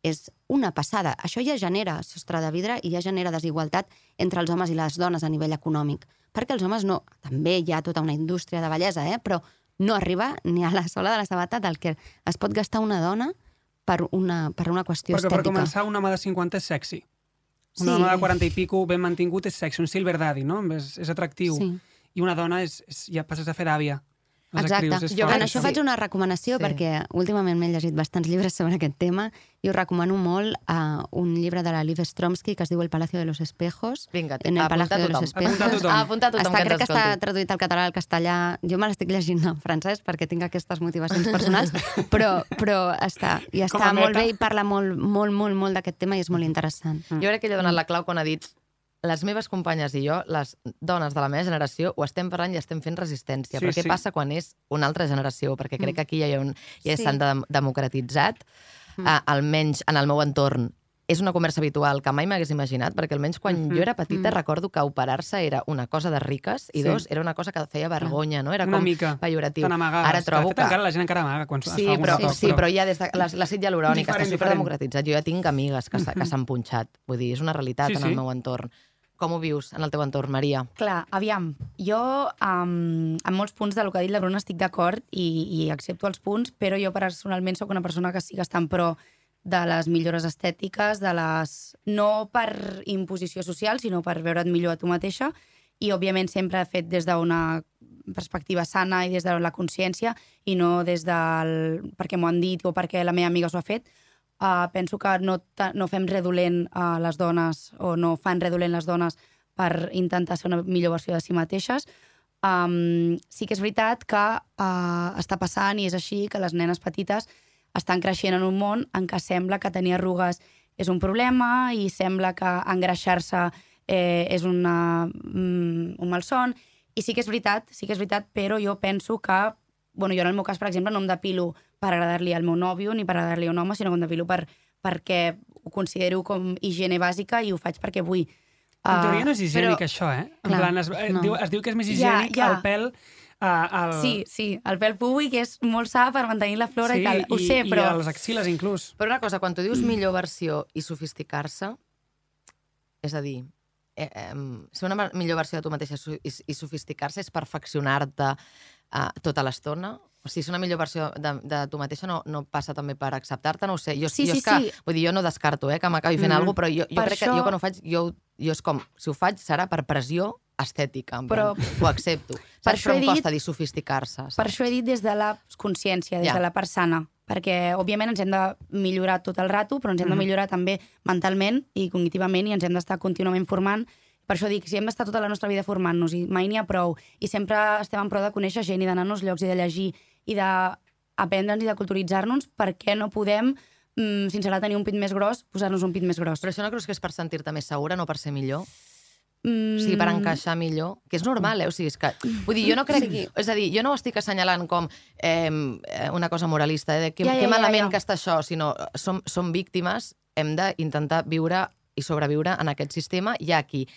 Speaker 4: és una passada. Això ja genera sostre de vidre i ja genera desigualtat entre els homes i les dones a nivell econòmic. Perquè els homes no... També hi ha tota una indústria de bellesa, eh? però no arriba ni a la sola de la sabata del que es pot gastar una dona per una, per una qüestió
Speaker 3: Perquè per
Speaker 4: estètica.
Speaker 3: començar, un home de 50 és sexy. Un
Speaker 4: Sí.
Speaker 3: home de 40 i pico ben mantingut és sexy, un silver daddy, no? És, és atractiu.
Speaker 4: Sí.
Speaker 3: I una dona és, és, ja passes a fer d'àvia. Les
Speaker 4: Exacte.
Speaker 3: actrius, és
Speaker 4: Jo
Speaker 3: fort,
Speaker 4: en això
Speaker 3: això.
Speaker 4: faig una recomanació
Speaker 2: Sí.
Speaker 4: perquè últimament m'he llegit bastants llibres sobre aquest tema i us recomano molt uh, un llibre de la Liv Stromsky que es diu El Palacio de los Espejos.
Speaker 2: Vinga,
Speaker 4: en el
Speaker 2: apunta
Speaker 4: Palacio de los. Espejos.
Speaker 3: Apunta tothom.
Speaker 2: Apunta tothom
Speaker 4: està,
Speaker 2: que
Speaker 4: crec que està traduït al català al castellà. Jo me l'estic llegint en francès perquè tinc aquestes motivacions personals, [LAUGHS] però, però està, i està molt bé i parla molt, molt, molt, molt d'aquest tema i és molt interessant.
Speaker 2: Jo crec que ell ha donat la clau quan ha dit les meves companyes i jo, les dones de la meva generació, ho estem parlant i estem fent resistència.
Speaker 3: Sí,
Speaker 2: Però què
Speaker 3: sí.
Speaker 2: passa quan és una altra generació? Perquè crec que aquí ja, hi ha un, ja
Speaker 4: Sí.
Speaker 2: s'han dem democratitzat, mm. uh, almenys en el meu entorn. És una conversa habitual que mai m'hagués imaginat, perquè almenys quan
Speaker 3: Mhm.
Speaker 2: jo era petita
Speaker 4: Mm.
Speaker 2: recordo que operar-se era una cosa de riques i
Speaker 3: Sí.
Speaker 2: dos, era una cosa que feia vergonya, no? Era
Speaker 3: Una
Speaker 2: com
Speaker 3: mica.
Speaker 2: pejoratiu. Ara trobo
Speaker 3: de fet,
Speaker 2: que...
Speaker 3: encara la gent encara amaga quan es
Speaker 2: Sí,
Speaker 3: algun
Speaker 2: però,
Speaker 3: retoc,
Speaker 2: sí, però ja des de la- l'àcid hialurònic està superdemocratitzat. Jo ja tinc amigues que, que s'han punxat. Vull dir, és una realitat
Speaker 3: Sí,
Speaker 2: en el
Speaker 3: sí.
Speaker 2: meu entorn. Com ho vius en el teu entorn, Maria?
Speaker 5: Clar, aviam, jo um, en molts punts del que ha dit la Bruna estic d'acord i, i accepto els punts, però jo personalment sóc una persona que sí que està en pro de les millores estètiques, de les... no per imposició social, sinó per veure't millor a tu mateixa, i òbviament sempre he fet des d'una perspectiva sana i des de la consciència i no des del perquè m'ho han dit o perquè la meva amiga s'ho ha fet. Uh, penso que no, no fem redolent a les dones o no fan redolent les dones per intentar ser una millor versió de si mateixes. Um, sí que és veritat que uh, està passant i és així que les nenes petites estan creixent en un món en què sembla que tenir arrugues és un problema i sembla que engreixar-se eh, és una, mm, un malson. I sí que és veritat, sí que és veritat, però jo penso que, bueno, jo en el meu cas, per exemple, no em depilo per agradar-li al meu nòvio ni per agradar-li a un home, sinó que em depilo per, perquè ho considero com higiene bàsica i ho faig perquè vull.
Speaker 3: En
Speaker 5: Ah,
Speaker 3: teoria no és higiènic,
Speaker 5: però-
Speaker 3: això, eh? En
Speaker 4: clar,
Speaker 3: plan, es, eh,
Speaker 4: no.
Speaker 3: diu, es diu que és més
Speaker 5: Ja,
Speaker 3: higiènic
Speaker 5: ja.
Speaker 3: el pèl uh, el...
Speaker 5: Sí, sí, el pèl públic és molt sa per mantenir la flora
Speaker 3: sí,
Speaker 5: i tal. Ho
Speaker 3: i,
Speaker 5: sé, però...
Speaker 3: I els axiles, inclús.
Speaker 2: Però una cosa, quan tu dius millor versió i sofisticar-se, és a dir, eh, eh, ser una millor versió de tu mateixa i, i sofisticar-se és perfeccionar-te eh, tota l'estona? O sigui, ser una millor versió de, de tu mateixa no, no passa també per acceptar-te? No ho sé. Jo,
Speaker 5: Sí,
Speaker 2: jo
Speaker 5: sí,
Speaker 2: és que,
Speaker 5: sí.
Speaker 2: Vull dir, jo no descarto eh, que m'acabi fent
Speaker 3: Mhm.
Speaker 2: alguna cosa, però jo, jo
Speaker 5: Per
Speaker 2: crec que
Speaker 5: això-
Speaker 2: jo quan ho faig, jo, jo és com, si ho faig serà per pressió estètica,
Speaker 5: Però-
Speaker 2: plan, ho accepto.
Speaker 5: Per
Speaker 2: Saps?
Speaker 5: això
Speaker 2: Però em
Speaker 5: dit-
Speaker 2: costa dir sofisticar-se.
Speaker 5: Per això he dit des de la consciència, des
Speaker 2: Ja.
Speaker 5: de la part sana, perquè, òbviament, ens hem de millorar tot el rato, però ens hem de
Speaker 3: Mhm.
Speaker 5: millorar també mentalment i cognitivament i ens hem d'estar contínuament formant. Per això dic, si hem d'estar tota la nostra vida formant-nos i mai n'hi ha prou, i sempre estem en pro de conèixer gent i d'anar a nous llocs i de llegir i d'aprendre'ns i de culturitzar-nos, per què no podem, mm, sense ara tenir un pit més gros, posar-nos un pit més gros?
Speaker 2: Però això no creus que és per sentir-te més segura, no per ser millor?
Speaker 5: Mm,
Speaker 2: O sigui, per encaixar millor, que és normal, eh? O sigui, és que... Vull dir, jo no crec...
Speaker 4: Sí.
Speaker 2: És a dir, jo no ho estic assenyalant com eh, eh, una cosa moralista, eh, de que,
Speaker 5: Ja, ja,
Speaker 2: que
Speaker 5: ja,
Speaker 2: malament
Speaker 5: ja.
Speaker 2: que està això, sinó som, som víctimes, hem d'intentar viure i sobreviure en aquest sistema. Hi ha qui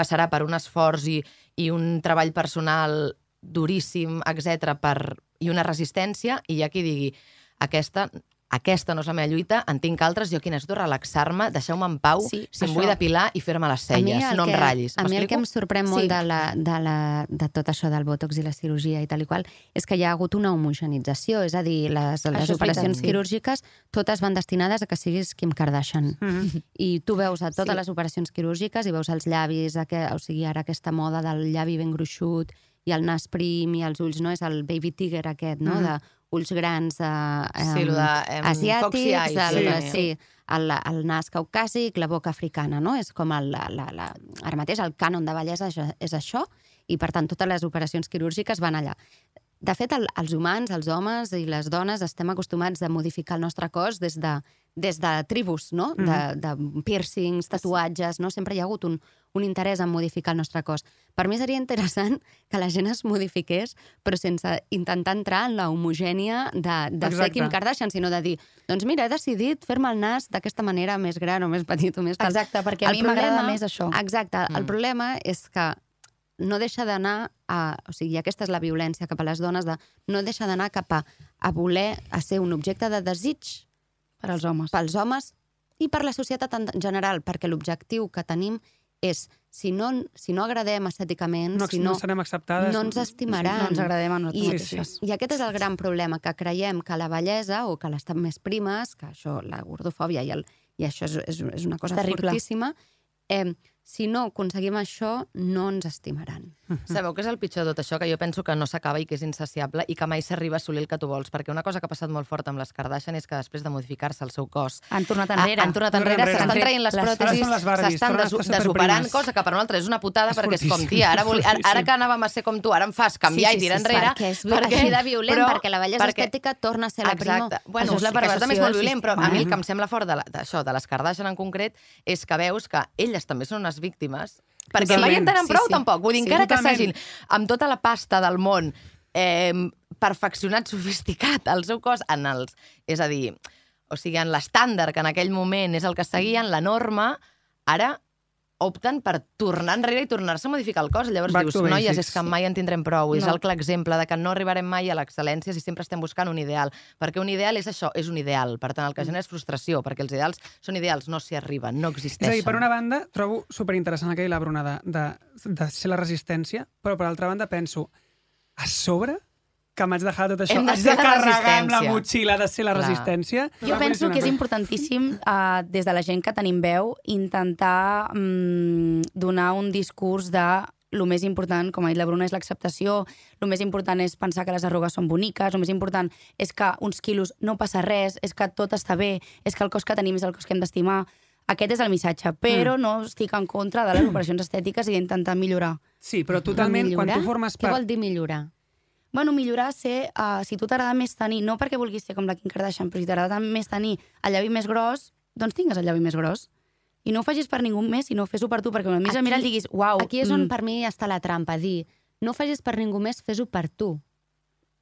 Speaker 2: passarà per un esforç i, i un treball personal duríssim, etc per, i una resistència, i hi ha qui digui aquesta aquesta no és la meva lluita, en tinc altres, jo aquí necessito relaxar-me, deixeu-me en pau,
Speaker 5: Sí,
Speaker 2: si em vull depilar i fer-me les celles,
Speaker 4: el
Speaker 2: no em
Speaker 4: que-
Speaker 2: ratllis.
Speaker 4: A mi el que em sorprèn molt
Speaker 5: Sí.
Speaker 4: de, la, de, la, de tot això del botox i la cirurgia i tal i qual és que hi ha hagut una homogenització, és a dir, les, les operacions
Speaker 5: veritat, sí.
Speaker 4: quirúrgiques totes van destinades a que siguis Kim Kardashian.
Speaker 3: Mhm.
Speaker 4: I tu veus a totes
Speaker 5: Sí.
Speaker 4: les operacions quirúrgiques i veus els llavis, aqu- o sigui, ara aquesta moda del llavi ben gruixut i el nas prim i els ulls, no? És el baby tiger aquest, no?
Speaker 3: Mhm.
Speaker 4: De ulls grans eh,
Speaker 2: Sí, de,
Speaker 4: asiàtics,
Speaker 2: eyes,
Speaker 4: el,
Speaker 2: sí.
Speaker 4: sí, el, el nas caucàsic, la boca africana, no? És com el, la, la, la, ara mateix el cànon de bellesa és això, i per tant totes les operacions quirúrgiques van allà. De fet, el, els humans, els homes i les dones estem acostumats a modificar el nostre cos des de, des de tribus, no? De, de piercings, tatuatges, no? Sempre hi ha hagut un, un interès en modificar el nostre cos. Per mi seria interessant que la gent es modifiqués, però sense intentar entrar en la homogènia de, de ser. Kim Kardashian, sinó de dir, doncs mira, he decidit fer-me el nas d'aquesta manera més gran o més petit o més tal.
Speaker 5: Exacte, perquè a
Speaker 4: El
Speaker 5: mi m'agrada més això.
Speaker 4: Exacte. El
Speaker 2: Mm.
Speaker 4: problema és que no deixa d'anar a... O sigui, aquesta és la violència cap a les dones, de, no deixa d'anar cap a, a voler a ser un objecte de desig
Speaker 5: Per als homes.
Speaker 4: pels homes i per la societat en general, perquè l'objectiu que tenim és, si no, si no agradem estèticament,
Speaker 3: No,
Speaker 4: si
Speaker 3: no
Speaker 4: no,
Speaker 3: serem acceptades.
Speaker 4: no ens estimaran.
Speaker 5: No ens agradem a nosaltres
Speaker 4: I,
Speaker 5: mateixes.
Speaker 4: I aquest és el gran problema, que creiem que la bellesa o que l'estat més primes, que això, la gordofòbia i, el, i això és, és, és una cosa
Speaker 5: És terrible.
Speaker 4: fortíssima, eh, si no aconseguim això, no ens estimaran.
Speaker 2: Sabeu què és el pitjor de tot això? Que jo penso que no s'acaba i que és insaciable i que mai s'arriba a assolir el que tu vols. Perquè una cosa que ha passat molt fort amb les Kardashian és que després de modificar-se el seu cos
Speaker 5: Han tornat
Speaker 2: Ah,
Speaker 5: enrere.
Speaker 2: han tornat enrere,
Speaker 3: enrere.
Speaker 2: s'estan traient les
Speaker 5: les-
Speaker 2: pròtesis, s'estan
Speaker 3: estar
Speaker 2: desoperant, cosa que per nosaltres és una putada
Speaker 3: És
Speaker 2: perquè és com, tia, ara, vol, ara, ara que anàvem a ser com tu, ara em fas canviar
Speaker 4: Sí, sí,
Speaker 2: i tirar
Speaker 4: sí,
Speaker 2: enrere.
Speaker 4: perquè és així de violent, perquè la bellesa estètica torna a ser la primor.
Speaker 2: Exacte. Bueno,
Speaker 5: Això és la
Speaker 2: sí, que això també és molt violent, però a mi el que em sembla fort d'això, de, les Kardashian en concret, és que veus que elles també són unes víctimes Perquè mai en tenen
Speaker 4: Sí,
Speaker 2: prou,
Speaker 4: sí.
Speaker 2: tampoc. Vull dir,
Speaker 3: Sí,
Speaker 2: encara que
Speaker 3: totalment.
Speaker 2: s'hagin amb tota la pasta del món eh, perfeccionat, [LAUGHS] sofisticat el seu cos en els... És a dir, o sigui, en l'estàndard que en aquell moment és el que seguien, la norma, ara opten per tornar enrere i tornar-se a modificar el cos. Llavors
Speaker 3: Back
Speaker 2: dius, noies, és que mai en tindrem prou. És
Speaker 5: No.
Speaker 2: el clar exemple de que no arribarem mai a l'excel·lència si sempre estem buscant un ideal. Perquè un ideal és això, és un ideal. Per tant, el que genera és frustració, perquè els ideals són ideals, no s'hi arriben, no
Speaker 3: És
Speaker 2: existeixen.
Speaker 3: a dir, per una banda, trobo superinteressant aquell la Bruna de, de, de ser la resistència, però per altra banda penso, a sobre que m'haig de dejar tot això,
Speaker 2: Hem de
Speaker 3: de
Speaker 2: la
Speaker 3: carregar amb la motxilla de ser la
Speaker 2: Clar.
Speaker 3: resistència.
Speaker 5: Jo penso que és importantíssim, uh, des de la gent que tenim veu, intentar mm, donar un discurs de el més important, com ha dit la Bruna, és l'acceptació, el més important és pensar que les arrugues són boniques, el més important és que uns quilos no passa res, és que tot està bé, és que el cos que tenim és el cos que hem d'estimar. Aquest és el missatge, però
Speaker 3: Mm.
Speaker 5: no estic en contra de les operacions estètiques i d'intentar millorar.
Speaker 3: Sí, però totalment, quan tu
Speaker 4: millorar?
Speaker 3: formes
Speaker 4: Què
Speaker 3: part...
Speaker 4: vol dir millorar?
Speaker 5: Bueno, millorar ser, uh, si tu t'agrada més tenir, no perquè vulguis ser com la Kim Kardashian, però si t'agrada més tenir el llavi més gros, doncs tingues el llavi més gros. I no ho facis per ningú més, sinó fes-ho per tu, perquè quan et mires al mirall diguis, uau...
Speaker 4: Aquí és on
Speaker 5: mm,
Speaker 4: per mi està la trampa, dir, no ho facis per ningú més, fes-ho per tu.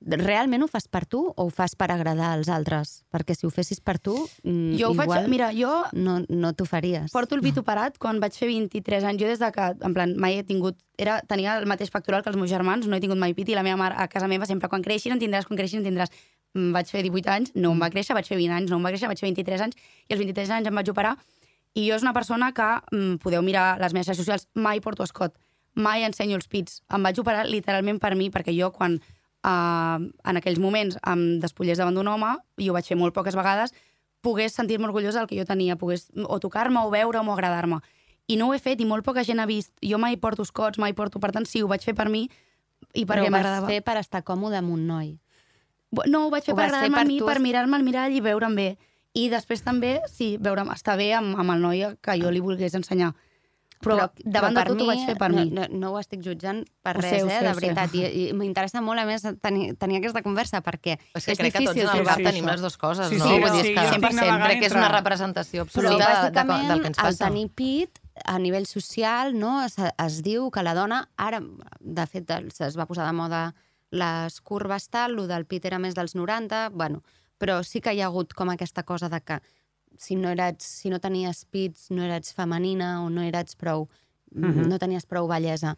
Speaker 4: Realment ho fas per tu o ho fas per agradar als altres? Perquè si ho fessis per tu, mm,
Speaker 5: Jo ho
Speaker 4: igual
Speaker 5: faig... Mira, jo
Speaker 4: no, no t'ho faries.
Speaker 5: porto el vituperat quan vaig fer 23 anys. Jo des de que, en plan, mai he tingut... Era, tenia el mateix pectoral que els meus germans, no he tingut mai pit, i la meva mare a casa meva sempre, quan creixis en tindràs, quan creixis en tindràs. Mm, Vaig fer 18 anys, no em va créixer, vaig fer 20 anys, no em va créixer, vaig fer 23 anys, i als 23 anys em vaig operar, i jo és una persona que, mm, podeu mirar les meves xarxes socials, mai porto escot, mai ensenyo els pits. Em vaig operar literalment per mi, perquè jo quan uh, en aquells moments em despullés davant d'un home, i ho vaig fer molt poques vegades, pogués sentir-me orgullosa del que jo tenia, pogués o tocar-me, o veure-me, o agradar-me. I no ho he fet, i molt poca gent ha vist. Jo mai porto escots, mai porto... Per tant, sí, ho vaig fer per mi, i
Speaker 4: Però
Speaker 5: perquè
Speaker 4: ho vas
Speaker 5: m'agradava.
Speaker 4: fer per estar còmode amb un noi.
Speaker 5: No, ho vaig fer
Speaker 4: Ho
Speaker 5: per agradar-me a mi,
Speaker 4: tu,
Speaker 5: per mirar-me al mirall i veure'm bé. I després també, sí, veure'm, estar bé amb, amb el noi que jo li volgués ensenyar. Però, davant de
Speaker 4: per
Speaker 5: tot ho vaig fer per
Speaker 4: no,
Speaker 5: mi.
Speaker 4: No, no ho estic jutjant per
Speaker 5: Ho
Speaker 4: res,
Speaker 5: sé,
Speaker 4: eh,
Speaker 5: sé,
Speaker 4: de
Speaker 5: ho sé.
Speaker 4: veritat. I, i m'interessa molt, a més, tenir, tenir aquesta conversa, perquè
Speaker 2: És que
Speaker 4: és
Speaker 2: crec que tots
Speaker 4: difícil
Speaker 2: en el
Speaker 4: trobar
Speaker 2: bar
Speaker 3: sí,
Speaker 2: tenim
Speaker 3: això.
Speaker 2: les dues coses,
Speaker 3: Sí,
Speaker 2: no?
Speaker 3: sí,
Speaker 2: Vull
Speaker 3: però
Speaker 2: dir, és
Speaker 3: sí,
Speaker 2: que
Speaker 3: jo estic
Speaker 2: 100%
Speaker 3: navegant
Speaker 2: crec que és una representació
Speaker 4: Però
Speaker 2: absoluta de, de,
Speaker 4: bàsicament,
Speaker 2: del que ens
Speaker 4: el
Speaker 2: passa.
Speaker 4: tenir pit, a nivell social, no, es, es diu que la dona, ara, de fet, es va posar de moda les curves tal, el del pit era més dels 90, bueno, però sí que hi ha hagut com aquesta cosa de que si no, eres, si no tenies pits no eres femenina o no eres prou
Speaker 3: Mhm.
Speaker 4: no tenies prou bellesa.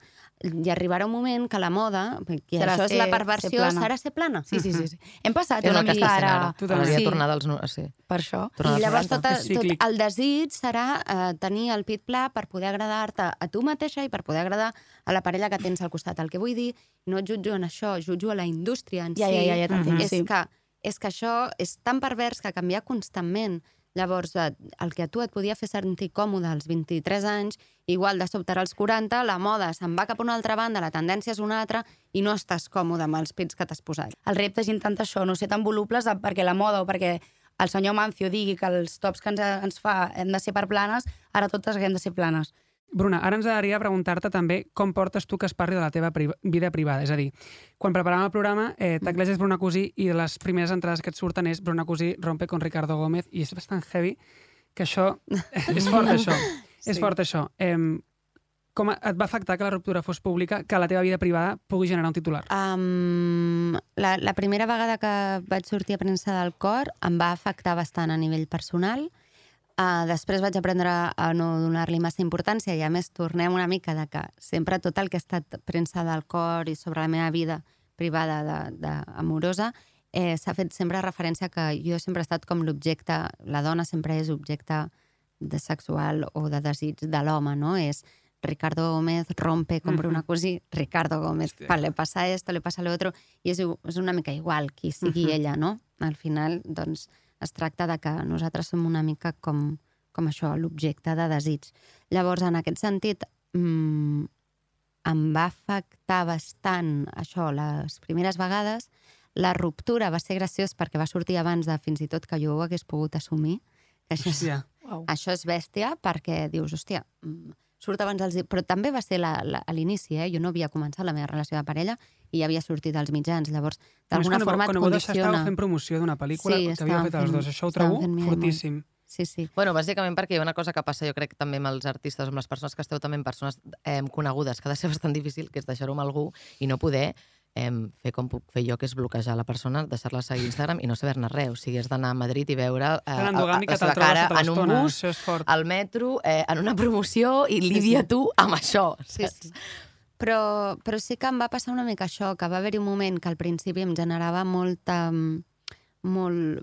Speaker 4: I arribarà un moment que la moda, i
Speaker 5: Serà
Speaker 4: això és la
Speaker 5: ser-
Speaker 4: perversió,
Speaker 5: ser plana.
Speaker 4: serà ser plana.
Speaker 5: Sí, sí, sí. sí. [LAUGHS] Hem passat
Speaker 2: És
Speaker 5: una
Speaker 2: que
Speaker 5: mica ara...
Speaker 2: ara.
Speaker 3: Totalment.
Speaker 2: Hauria
Speaker 5: Sí.
Speaker 2: dels... nu- Sí.
Speaker 5: Per això.
Speaker 2: Tornar
Speaker 4: I
Speaker 2: als
Speaker 4: llavors
Speaker 2: 90.
Speaker 4: tot, tot el desig serà eh, tenir el pit pla per poder agradar-te a tu mateixa i per poder agradar a la parella que tens al costat. El que vull dir, no et jutjo en això, jutjo a la indústria en
Speaker 5: Ja,
Speaker 4: si.
Speaker 5: ja, ja, ja t'entenc,
Speaker 4: és,
Speaker 5: sí.
Speaker 4: que, és que això és tan pervers que canvia constantment. Llavors, eh, el que a tu et podia fer sentir còmode als 23 anys, igual de sobte als 40, la moda se'n va cap a una altra banda, la tendència és una altra, i no estàs còmode amb els pits que t'has posat.
Speaker 5: El repte és intentar això, no ser tan volubles perquè la moda o perquè el senyor Mancio digui que els tops que ens, ens fa hem de ser per planes, ara totes haguem de ser planes.
Speaker 3: Bruna, ara ens agradaria preguntar-te també com portes tu que es parli de la teva priva vida privada. És a dir, quan preparàvem el programa, eh, t'aclés és Bruna Cosí i les primeres entrades que et surten és Bruna Cosí rompe con Ricardo Gómez i és bastant heavy que això... [LAUGHS] és fort, això. És
Speaker 5: Sí.
Speaker 3: fort, això. Eh, com et va afectar que la ruptura fos pública, que la teva vida privada pugui generar un titular?
Speaker 4: Um, la, la primera vegada que vaig sortir a premsa del cor em va afectar bastant a nivell personal. Uh, després vaig aprendre a no donar-li massa importància i a més tornem una mica de que sempre tot el que ha estat premsa del cor i sobre la meva vida privada de, de amorosa eh, s'ha fet sempre referència que jo sempre he estat com l'objecte, la dona sempre és objecte de sexual o de desig de l'home, no? És Ricardo Gómez rompe con Bruna Cosí, Ricardo Gómez,
Speaker 3: Hòstia.
Speaker 4: le pasa esto, le pasa lo otro, i és, és una mica igual qui sigui
Speaker 3: Mhm.
Speaker 4: ella, no? Al final, doncs, es tracta de que nosaltres som una mica com, com això, l'objecte de desig. Llavors, en aquest sentit, mm, em va afectar bastant això les primeres vegades. La ruptura va ser graciós perquè va sortir abans de fins i tot que jo ho hagués pogut assumir. Que això, és,
Speaker 3: Hòstia.
Speaker 5: Wow.
Speaker 4: això és bèstia perquè dius, hòstia, mm, surt abans dels... Però també va ser la, la, a l'inici, eh? Jo no havia començat la meva relació de parella i ja havia sortit als mitjans. Llavors, d'alguna
Speaker 3: quan,
Speaker 4: forma
Speaker 3: quan
Speaker 4: et condiciona.
Speaker 3: estàveu fent promoció d'una pel·lícula
Speaker 4: Sí,
Speaker 3: que havíeu fet els dos. Això ho trobo fortíssim.
Speaker 4: Sí, sí.
Speaker 2: Bueno, bàsicament perquè hi ha una cosa que passa, jo crec, també amb els artistes, amb les persones que esteu també amb persones eh, conegudes, que ha de ser bastant difícil, que és deixar-ho amb algú i no poder eh, fer com puc fer jo, que és bloquejar la persona, deixar-la seguir a Instagram i no saber-ne res. O sigui, has d'anar a Madrid i veure eh,
Speaker 3: Tan endogàmic
Speaker 2: la seva cara en un bus, al metro, eh, en una promoció i Lídia, tu, amb això.
Speaker 4: Sí, sí. Però, però sí que em va passar una mica això, que va haver-hi un moment que al principi em generava molta molt,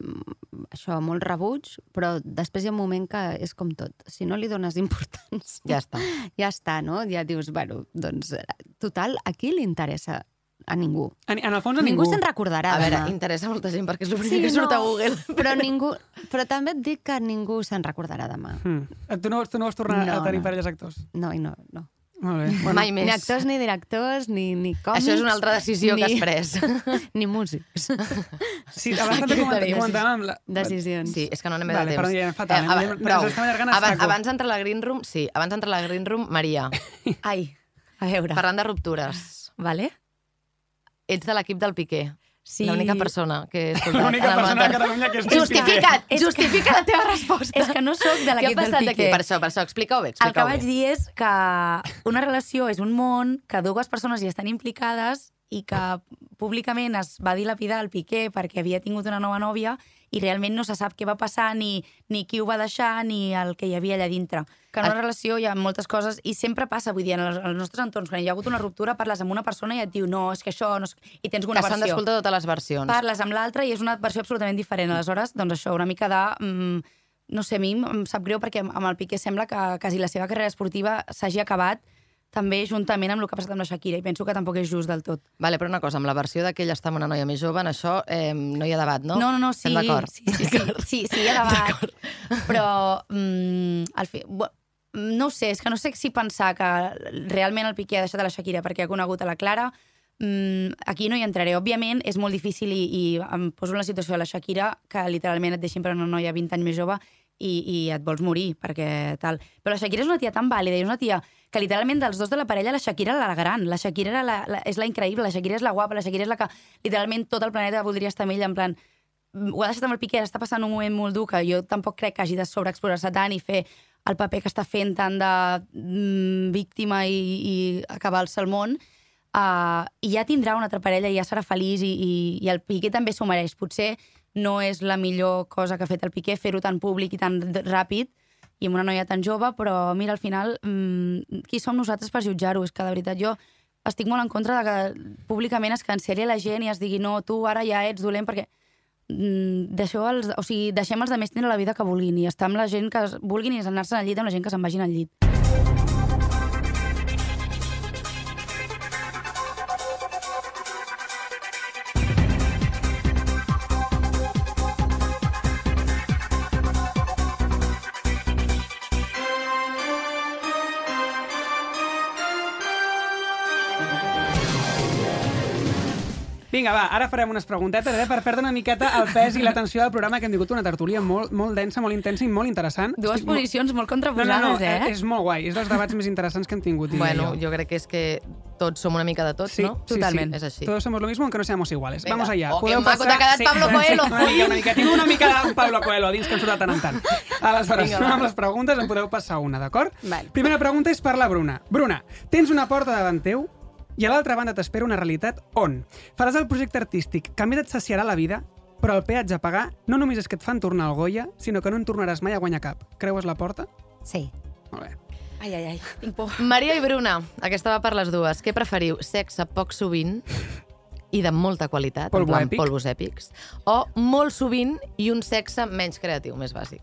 Speaker 4: això, molt rebuig, però després hi ha un moment que és com tot. Si no li dones importància,
Speaker 2: Ja està.
Speaker 4: ja està, no? Ja dius, bueno, doncs, total, a qui li interessa? A ningú.
Speaker 3: En, en el fons a
Speaker 4: Ningú,
Speaker 3: ningú.
Speaker 4: se'n recordarà
Speaker 2: A veure,
Speaker 4: demà.
Speaker 2: interessa molta gent perquè és el primer que surt a Google. [LAUGHS]
Speaker 4: Però, ningú, però també et dic que ningú se'n recordarà demà.
Speaker 3: Mm. Tu, no, tu no vols tornar
Speaker 4: No,
Speaker 3: a tenir
Speaker 4: no.
Speaker 3: parelles actors?
Speaker 4: No, i no, no.
Speaker 3: Molt bé.
Speaker 2: Bueno, Mai més.
Speaker 4: Ni actors, ni directors, ni, ni còmics...
Speaker 2: Això és una altra decisió que has pres. [LAUGHS]
Speaker 4: Ni músics.
Speaker 3: Sí, abans també comentàvem... La...
Speaker 4: Decisions.
Speaker 2: Sí, és que no anem bé
Speaker 3: Vale,
Speaker 2: de temps.
Speaker 3: perdó, ja fatal,
Speaker 2: aba-
Speaker 3: anem-
Speaker 2: prou. abans, abans d'entrar a la Green Room, sí, abans d'entrar a la Green Room, Maria, [LAUGHS]
Speaker 5: Ai, a veure.
Speaker 2: parlant de ruptures,
Speaker 5: Vale?
Speaker 2: Ets de l'equip del Piqué.
Speaker 5: Sí.
Speaker 2: L'única persona que [LAUGHS] he escoltat.
Speaker 3: L'única persona
Speaker 2: Mandat.
Speaker 3: Catalunya que és
Speaker 2: Justifica't!
Speaker 5: Que-
Speaker 2: Justifica la teva resposta.
Speaker 5: És que no sóc de l'equip del
Speaker 2: passat aquí?
Speaker 5: Piqué.
Speaker 2: Per això, per això, explica-ho bé,
Speaker 5: El que vaig dir és que una relació és un món que dues persones hi estan implicades i que públicament es va dilapidar el Piqué perquè havia tingut una nova nòvia i realment no se sap què va passar, ni, ni qui ho va deixar, ni el que hi havia allà dintre. Que en una relació hi ha moltes coses, i sempre passa, vull dir, en els, en els nostres entorns, quan hi ha hagut una ruptura, parles amb una persona i et diu, no, és que això... No és... I tens una
Speaker 2: Que s'han
Speaker 5: versió
Speaker 2: d'escoltar totes les versions.
Speaker 5: parles amb l'altre i és una versió absolutament diferent. Aleshores, doncs això, una mica de... Mm, no sé, a mi em sap greu perquè amb el Piqué sembla que quasi la seva carrera esportiva s'hagi acabat també juntament amb el que ha passat amb la Shakira i penso que tampoc és just del tot.
Speaker 2: Vale, però una cosa, amb la versió de que ella està amb una noia més jove, en això eh, no hi ha debat, no?
Speaker 5: no, no, no sí,
Speaker 2: d'acord.
Speaker 5: sí, sí, sí, sí, sí, hi ha debat, però mm, al fi, no sé, és que no sé si pensar que realment el Piqué ha deixat a la Shakira perquè ha conegut a la Clara, Mm, aquí no hi entraré. Òbviament, és molt difícil i, i em poso en la situació de la Shakira, que literalment et deixin per una noia 20 anys més jove i, i et vols morir, perquè tal. Però la Shakira és una tia tan vàlida i és una tia que literalment dels dos de la parella, la Shakira era la gran, la Shakira era la, la, és la increïble, la Shakira és la guapa, la Shakira és la que literalment tot el planeta voldria estar amb ella, en plan, ho ha deixat amb el Piqué, està passant un moment molt dur que jo tampoc crec que hagi de sobreexplorar-se tant i fer el paper que està fent tant de mm, víctima i, i acabar-se el món, uh, i ja tindrà una altra parella i ja serà feliç i, i, i el Piqué també s'ho mereix. Potser no és la millor cosa que ha fet el Piqué fer-ho tan públic i tan ràpid i amb una noia tan jove, però mira, al final, mm, qui som nosaltres per jutjar-ho? És que, de veritat, jo estic molt en contra de que públicament es canceli la gent i es digui no, tu ara ja ets dolent, perquè mm, deixeu els, o sigui, deixem els altres tindre la vida que vulguin i estar amb la gent que vulguin i anar-se al llit amb la gent que se'n vagin al llit.
Speaker 3: Vinga, va, ara farem unes preguntetes eh, per perdre una miqueta el pes i l'atenció del programa, que hem tingut una tertúlia molt, molt densa, molt intensa i molt interessant.
Speaker 5: Dues
Speaker 3: Estic molt-
Speaker 5: posicions molt
Speaker 3: No,
Speaker 5: contraposades,
Speaker 3: no, no,
Speaker 5: eh?
Speaker 3: és molt guai. És dels debats més interessants que hem tingut,
Speaker 2: Bueno,
Speaker 3: jo.
Speaker 2: jo crec que és que tots som una mica de tots,
Speaker 3: Sí,
Speaker 2: no?
Speaker 3: sí,
Speaker 5: Totalment.
Speaker 3: sí.
Speaker 2: És així.
Speaker 3: Todos somos lo mismo, aunque no seamos iguales.
Speaker 2: Venga.
Speaker 3: Vamos allá.
Speaker 2: Oh,
Speaker 3: Podeu
Speaker 2: que maco
Speaker 3: passar-
Speaker 2: t'ha quedat Pablo Coelho.
Speaker 3: Una mica, una mica. Tinc una mica de Pablo Coelho dins que em surt de tant en tant. Aleshores,
Speaker 2: Vinga,
Speaker 3: Vinga,
Speaker 2: va.
Speaker 3: amb les preguntes en podeu passar una, d'acord?
Speaker 4: Vale.
Speaker 3: Primera pregunta és per la Bruna. Bruna, tens una porta davant teu i a l'altra banda t'espera una realitat on faràs el projecte artístic que més et saciarà la vida, però el peatge a pagar no només és que et fan tornar al Goya, sinó que no en tornaràs mai a guanyar cap. Creues la porta?
Speaker 4: Sí.
Speaker 3: Molt bé.
Speaker 5: Ai, ai, ai, tinc por. [LAUGHS]
Speaker 2: Maria i Bruna, aquesta va per les dues. Què preferiu? Sexe poc sovint i de molta qualitat,
Speaker 3: Polvo
Speaker 2: en plan
Speaker 3: èpic.
Speaker 2: polvos èpics, o molt sovint i un sexe menys creatiu, més bàsic?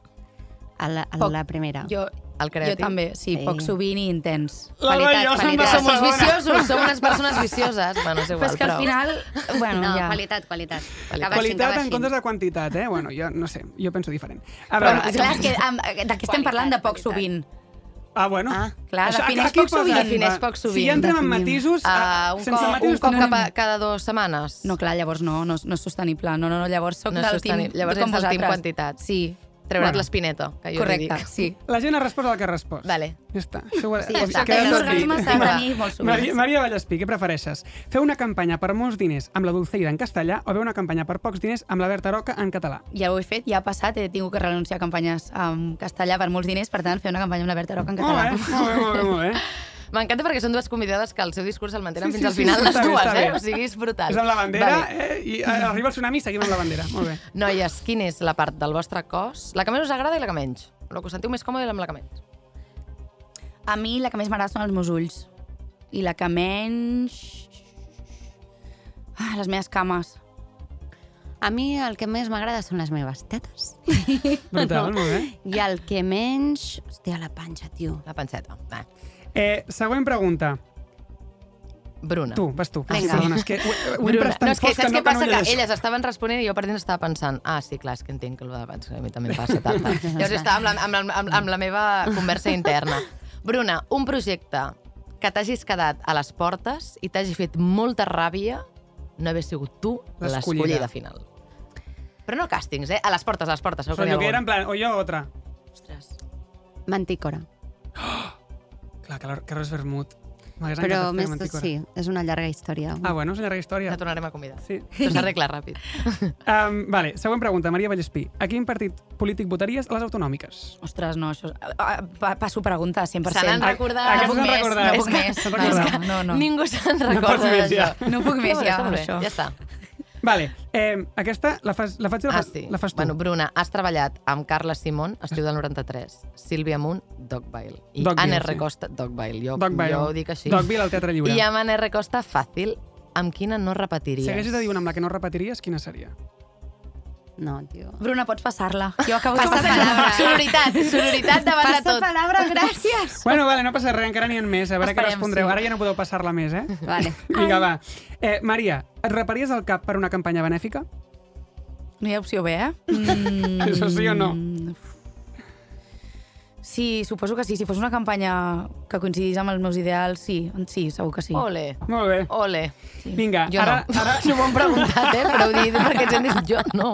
Speaker 4: A la, a
Speaker 5: Poc.
Speaker 4: la primera.
Speaker 5: Jo,
Speaker 2: El
Speaker 5: jo
Speaker 2: creatiu?
Speaker 5: també, sí,
Speaker 4: Sí.
Speaker 5: poc sovint i intens.
Speaker 4: Qualitat,
Speaker 3: jo se'n
Speaker 4: qualitat.
Speaker 3: va
Speaker 2: Som uns viciosos, som unes persones [LAUGHS] vicioses. Bueno, és
Speaker 5: Però
Speaker 2: igual,
Speaker 5: és que al final, bueno,
Speaker 4: no,
Speaker 5: ja...
Speaker 4: qualitat, qualitat.
Speaker 3: Qualitat
Speaker 4: que
Speaker 3: en comptes de quantitat, eh? Bueno, jo no sé, jo penso diferent. A
Speaker 5: Però,
Speaker 3: veure,
Speaker 5: clar, és que am, de què estem parlant de poc sovint?
Speaker 3: Ah, bueno.
Speaker 4: Ah,
Speaker 5: clar,
Speaker 3: Això,
Speaker 5: defineix poc sovint.
Speaker 2: Defineix poc sovint.
Speaker 3: Si ja entrem en matisos,
Speaker 2: Uh, un,
Speaker 3: sense
Speaker 2: cop, un
Speaker 3: matisos...
Speaker 2: cop
Speaker 3: també-
Speaker 2: cap a, cada dues setmanes.
Speaker 5: No, clar, llavors no, no, no és sostenible. No, no, no, llavors soc
Speaker 2: No
Speaker 5: del team.
Speaker 2: Llavors
Speaker 5: com
Speaker 2: ets del team
Speaker 5: vosaltres.
Speaker 2: quantitat.
Speaker 5: Sí,
Speaker 2: Treure't
Speaker 3: Bueno.
Speaker 2: l'espineta, que jo
Speaker 5: Correcte,
Speaker 2: dic.
Speaker 5: sí. [LAUGHS]
Speaker 3: La gent ha respost el que ha respost.
Speaker 2: Vale.
Speaker 3: Ja està. Això ho,
Speaker 4: Sí, ja està.
Speaker 3: queda tot dit. Maria, Maria Vallespí, què prefereixes? Fer una campanya per molts diners amb la Dulceida en castellà o fer una campanya per pocs diners amb la Berta Roca en català?
Speaker 5: Ja ho he fet, ja ha passat, he tingut que renunciar a campanyes en castellà per molts diners, per tant, fer una campanya amb la Berta Roca en
Speaker 3: Molt
Speaker 5: català.
Speaker 3: bé, molt bé, molt bé, molt bé. [LAUGHS]
Speaker 2: M'encanta perquè són dues convidades que el seu discurs el mantenen
Speaker 3: Sí,
Speaker 2: fins
Speaker 3: sí,
Speaker 2: al final
Speaker 3: sí,
Speaker 2: les
Speaker 3: bé,
Speaker 2: dues, eh?
Speaker 3: bé.
Speaker 2: O sigui, és brutal.
Speaker 3: És amb la bandera
Speaker 2: Vale.
Speaker 3: eh? i arriba el tsunami i seguim amb la bandera. Molt bé.
Speaker 2: Noies, quina és la part del vostre cos? La que més us agrada i la que menys? La que us sentiu més còmode i amb la que menys?
Speaker 5: A mi la que més m'agrada són els meus ulls. I la que menys... Ah, les meves cames.
Speaker 4: A mi el que més m'agrada són les meves tetes.
Speaker 3: Brutal, [LAUGHS] molt bé.
Speaker 4: I el que menys... Hòstia, la panxa, tio.
Speaker 2: La panxeta. Ah.
Speaker 3: Eh, següent pregunta.
Speaker 2: Bruna.
Speaker 3: Tu, vas tu.
Speaker 4: Vinga.
Speaker 3: Perdona, és que ho, ho
Speaker 2: Bruna. No, és que saps
Speaker 3: no,
Speaker 2: què passa?
Speaker 3: no
Speaker 2: Que elles estaven responent i jo per dins estava pensant ah, sí, clar, és que entenc que el de abans a mi també em passa tant. [LAUGHS] Llavors estava amb la, amb, la, amb, amb la meva conversa interna. Bruna, un projecte que t'hagis quedat a les portes i t'hagi fet molta ràbia no haver sigut tu
Speaker 3: L'escollida.
Speaker 2: final. Però no càstings, eh? A les portes, a les portes. segur
Speaker 3: Però
Speaker 2: que
Speaker 3: que era en plan, o jo o otra.
Speaker 2: Ostres.
Speaker 4: Mantícora. [GASPS]
Speaker 3: Clar, res vermut.
Speaker 4: Però més, sí, és una llarga història.
Speaker 3: Ah, bueno, és una llarga història.
Speaker 2: La tornarem a convidar.
Speaker 3: Sí.
Speaker 2: Això s'arregla ràpid. [LAUGHS]
Speaker 3: Um, vale, següent pregunta, Maria Vallespí. A quin partit polític votaries a les autonòmiques?
Speaker 5: Ostres, no, això... Ah, ah, pa- Passo pregunta, 100%.
Speaker 2: Se n'han
Speaker 3: Ah,
Speaker 2: recordat.
Speaker 3: aquests
Speaker 5: No puc
Speaker 3: s'han
Speaker 5: més,
Speaker 3: recordat.
Speaker 5: no puc més.
Speaker 3: s'han
Speaker 5: No,
Speaker 3: recordat.
Speaker 5: no, no.
Speaker 2: Ningú se'n recorda
Speaker 3: més,
Speaker 2: d'això.
Speaker 3: ja.
Speaker 5: No puc més, ja.
Speaker 2: Ja està.
Speaker 3: Vale, eh, aquesta la, fas, la faig la,
Speaker 2: Ah,
Speaker 3: fas,
Speaker 2: sí.
Speaker 3: la fas tu.
Speaker 2: Bueno, Bruna, has treballat amb Carla Simón, estiu del 93, Sílvia Munt, Dogville, i
Speaker 3: Dogville,
Speaker 2: Anne
Speaker 3: sí.
Speaker 2: R. Costa, Dogville, jo,
Speaker 3: Dogville.
Speaker 2: jo ho dic així.
Speaker 3: Dogville al Teatre Lliure.
Speaker 2: I amb Anne R. Costa, fàcil, amb quina no repetiries?
Speaker 3: Si haguessis de dir una amb la que no repetiries, quina seria?
Speaker 4: No, tio.
Speaker 5: Bruna, pots passar-la. Jo acabo
Speaker 4: Passa
Speaker 5: de
Speaker 4: palabra.
Speaker 2: Sororitat, sororitat davant de
Speaker 4: Passa
Speaker 2: tot.
Speaker 4: palabra, gràcies.
Speaker 3: Bueno, vale, no passa res, encara n'hi ha més. A veure què respondreu.
Speaker 5: sí.
Speaker 3: Ara ja no podeu passar-la més, eh?
Speaker 4: Vale. [LAUGHS]
Speaker 3: Vinga, va. Eh, Maria, et reparies el cap per una campanya benèfica?
Speaker 5: No hi ha opció B, eh? Mm, [LAUGHS]
Speaker 3: Això sí o no?
Speaker 5: Sí, suposo que sí. Si fos una campanya que coincidís amb els meus ideals, sí, sí, segur que sí.
Speaker 2: Ole,
Speaker 3: Molt bé.
Speaker 2: ole.
Speaker 3: Vinga,
Speaker 2: Jo
Speaker 3: ara,
Speaker 2: no. [LAUGHS]
Speaker 3: ara,
Speaker 2: No m'ho han preguntat, eh? Però ho dic perquè ens hem dit jo no.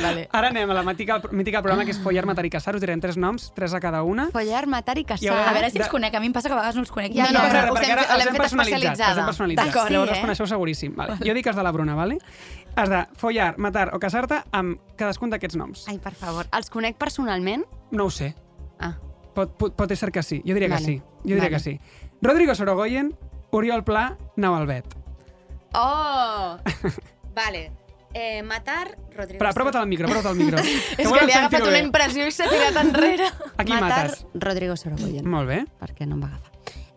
Speaker 2: Vale.
Speaker 3: ara anem a la mítica, mítica programa que és Follar, Matar i Caçar. Us direm tres noms, tres a cada una.
Speaker 4: Follar, matar i
Speaker 3: I
Speaker 4: casar.
Speaker 3: ara-
Speaker 5: A veure si
Speaker 3: De-
Speaker 5: els conec. A mi em passa que a vegades no els conec.
Speaker 2: Ja,
Speaker 3: no,
Speaker 2: no,
Speaker 3: res,
Speaker 2: us
Speaker 3: perquè ara els
Speaker 2: l'hem
Speaker 3: hem
Speaker 2: fet
Speaker 3: personalitzat.
Speaker 2: especialitzada.
Speaker 3: Els hem personalitzat.
Speaker 5: D'acord,
Speaker 3: Llavors
Speaker 5: sí,
Speaker 3: els
Speaker 5: eh?
Speaker 3: coneixeu seguríssim. Vale. Jo dic els de la Bruna, vale? Has de follar, matar o casar-te amb cadascun d'aquests noms.
Speaker 4: Ai, per favor. Els conec personalment?
Speaker 3: No ho sé.
Speaker 4: Ah.
Speaker 3: Pot, pot, pot ser que sí. Jo diria
Speaker 4: Vale.
Speaker 3: que sí. Jo diria
Speaker 4: Vale.
Speaker 3: que sí. Rodrigo Sorogoyen, Oriol Pla, Nau Albet.
Speaker 4: Oh! [LAUGHS] vale. Eh, matar, Rodrigo...
Speaker 3: Però aprova't al micro, aprova't al micro.
Speaker 2: És [LAUGHS] que li ha agafat una impressió i s'ha tirat enrere. [LAUGHS]
Speaker 3: Aquí
Speaker 4: matar,
Speaker 3: mates.
Speaker 4: Rodrigo Sorogoyen.
Speaker 3: Molt bé.
Speaker 4: Perquè no em va agafar.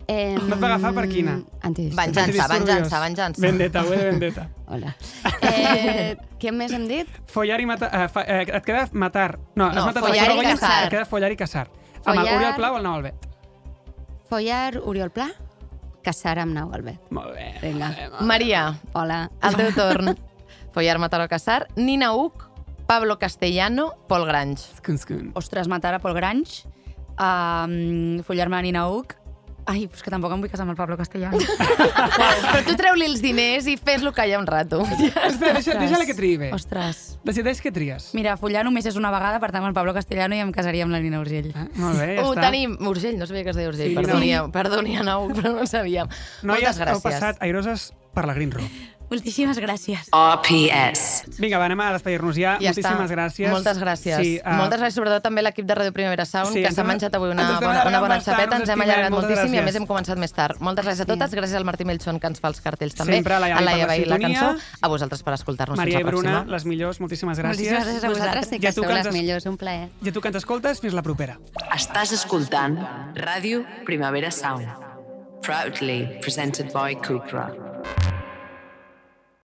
Speaker 4: Eh,
Speaker 3: No et va agafar per quina?
Speaker 4: Antidisturbios.
Speaker 2: Venjança, venjança, venjança.
Speaker 3: Vendetta, ho he de vendetta.
Speaker 4: Hola. Eh, què més hem dit?
Speaker 3: Follar i matar... Eh, fa, eh, et queda matar... No, has
Speaker 2: No,
Speaker 3: matat
Speaker 2: follar i casar.
Speaker 3: Et queda follar i casar. Amb el
Speaker 4: Follar-
Speaker 3: Oriol Pla o el Nau Albet?
Speaker 4: Follar, Oriol Pla, casar amb Nau Albet.
Speaker 3: Molt bé.
Speaker 4: Vinga.
Speaker 2: Maria,
Speaker 4: Hola.
Speaker 2: el teu torn. [LAUGHS] Follar, matar o casar. Nina Uc, Pablo Castellano, Pol Grange.
Speaker 3: Skun.
Speaker 5: Ostres, matar a Paul Grange, um, follar-me a Nina Uc... Ai, però és que tampoc em vull casar amb el Pablo Castellano. [LAUGHS]
Speaker 2: Però tu treu-li els diners i fes-lo callar un rato.
Speaker 3: Espera, deixa, deixa-la que triï bé.
Speaker 5: Ostres.
Speaker 3: Decideix què tries.
Speaker 5: Mira, follar només és una vegada, per tant, amb el Pablo Castellano i em casaria amb la Nina Urgell.
Speaker 3: Eh? Molt bé, ja
Speaker 2: Ho
Speaker 3: està.
Speaker 2: tenim. Urgell, no sabia que es deia Urgell.
Speaker 3: Sí,
Speaker 2: perdoni,
Speaker 3: no.
Speaker 2: perdoni, Anau, però no ho sabíem.
Speaker 3: Noies,
Speaker 2: Moltes
Speaker 3: heu
Speaker 2: gràcies.
Speaker 3: passat airoses per la Green Room.
Speaker 5: Moltíssimes gràcies.
Speaker 1: RPS.
Speaker 3: Vinga, va, anem a despedir-nos ja.
Speaker 2: Ja
Speaker 3: Moltíssimes
Speaker 2: està.
Speaker 3: gràcies.
Speaker 2: Moltes gràcies.
Speaker 3: Sí, uh,
Speaker 2: Moltes gràcies, sobretot també a l'equip de Ràdio Primavera Sound,
Speaker 3: Sí,
Speaker 2: que
Speaker 3: ens
Speaker 2: s'ha menjat avui una
Speaker 3: ens
Speaker 2: bona, una bona xapeta,
Speaker 3: us
Speaker 2: ens hem allargat
Speaker 3: moltes
Speaker 2: moltíssim i a
Speaker 3: gràcies.
Speaker 2: més hem començat més tard. Moltes gràcies a totes, gràcies al Martí Melchon que ens fa els cartells també,
Speaker 3: Sempre a la Iaia
Speaker 2: a la
Speaker 3: per la
Speaker 2: Iaia i la cançó, a vosaltres per escoltar-nos
Speaker 3: Maria i Bruna,
Speaker 2: pròxima.
Speaker 3: les millors, moltíssimes gràcies.
Speaker 5: Moltíssimes gràcies a
Speaker 4: Vosaltres sí
Speaker 3: Ja
Speaker 4: que
Speaker 3: tu
Speaker 4: sou
Speaker 3: que
Speaker 4: les
Speaker 3: ens
Speaker 4: millors, un plaer.
Speaker 3: I a tu que ens escoltes, fins la propera.
Speaker 1: Estàs escoltant Ràdio Primavera Sound. Proudly presented by Cupra.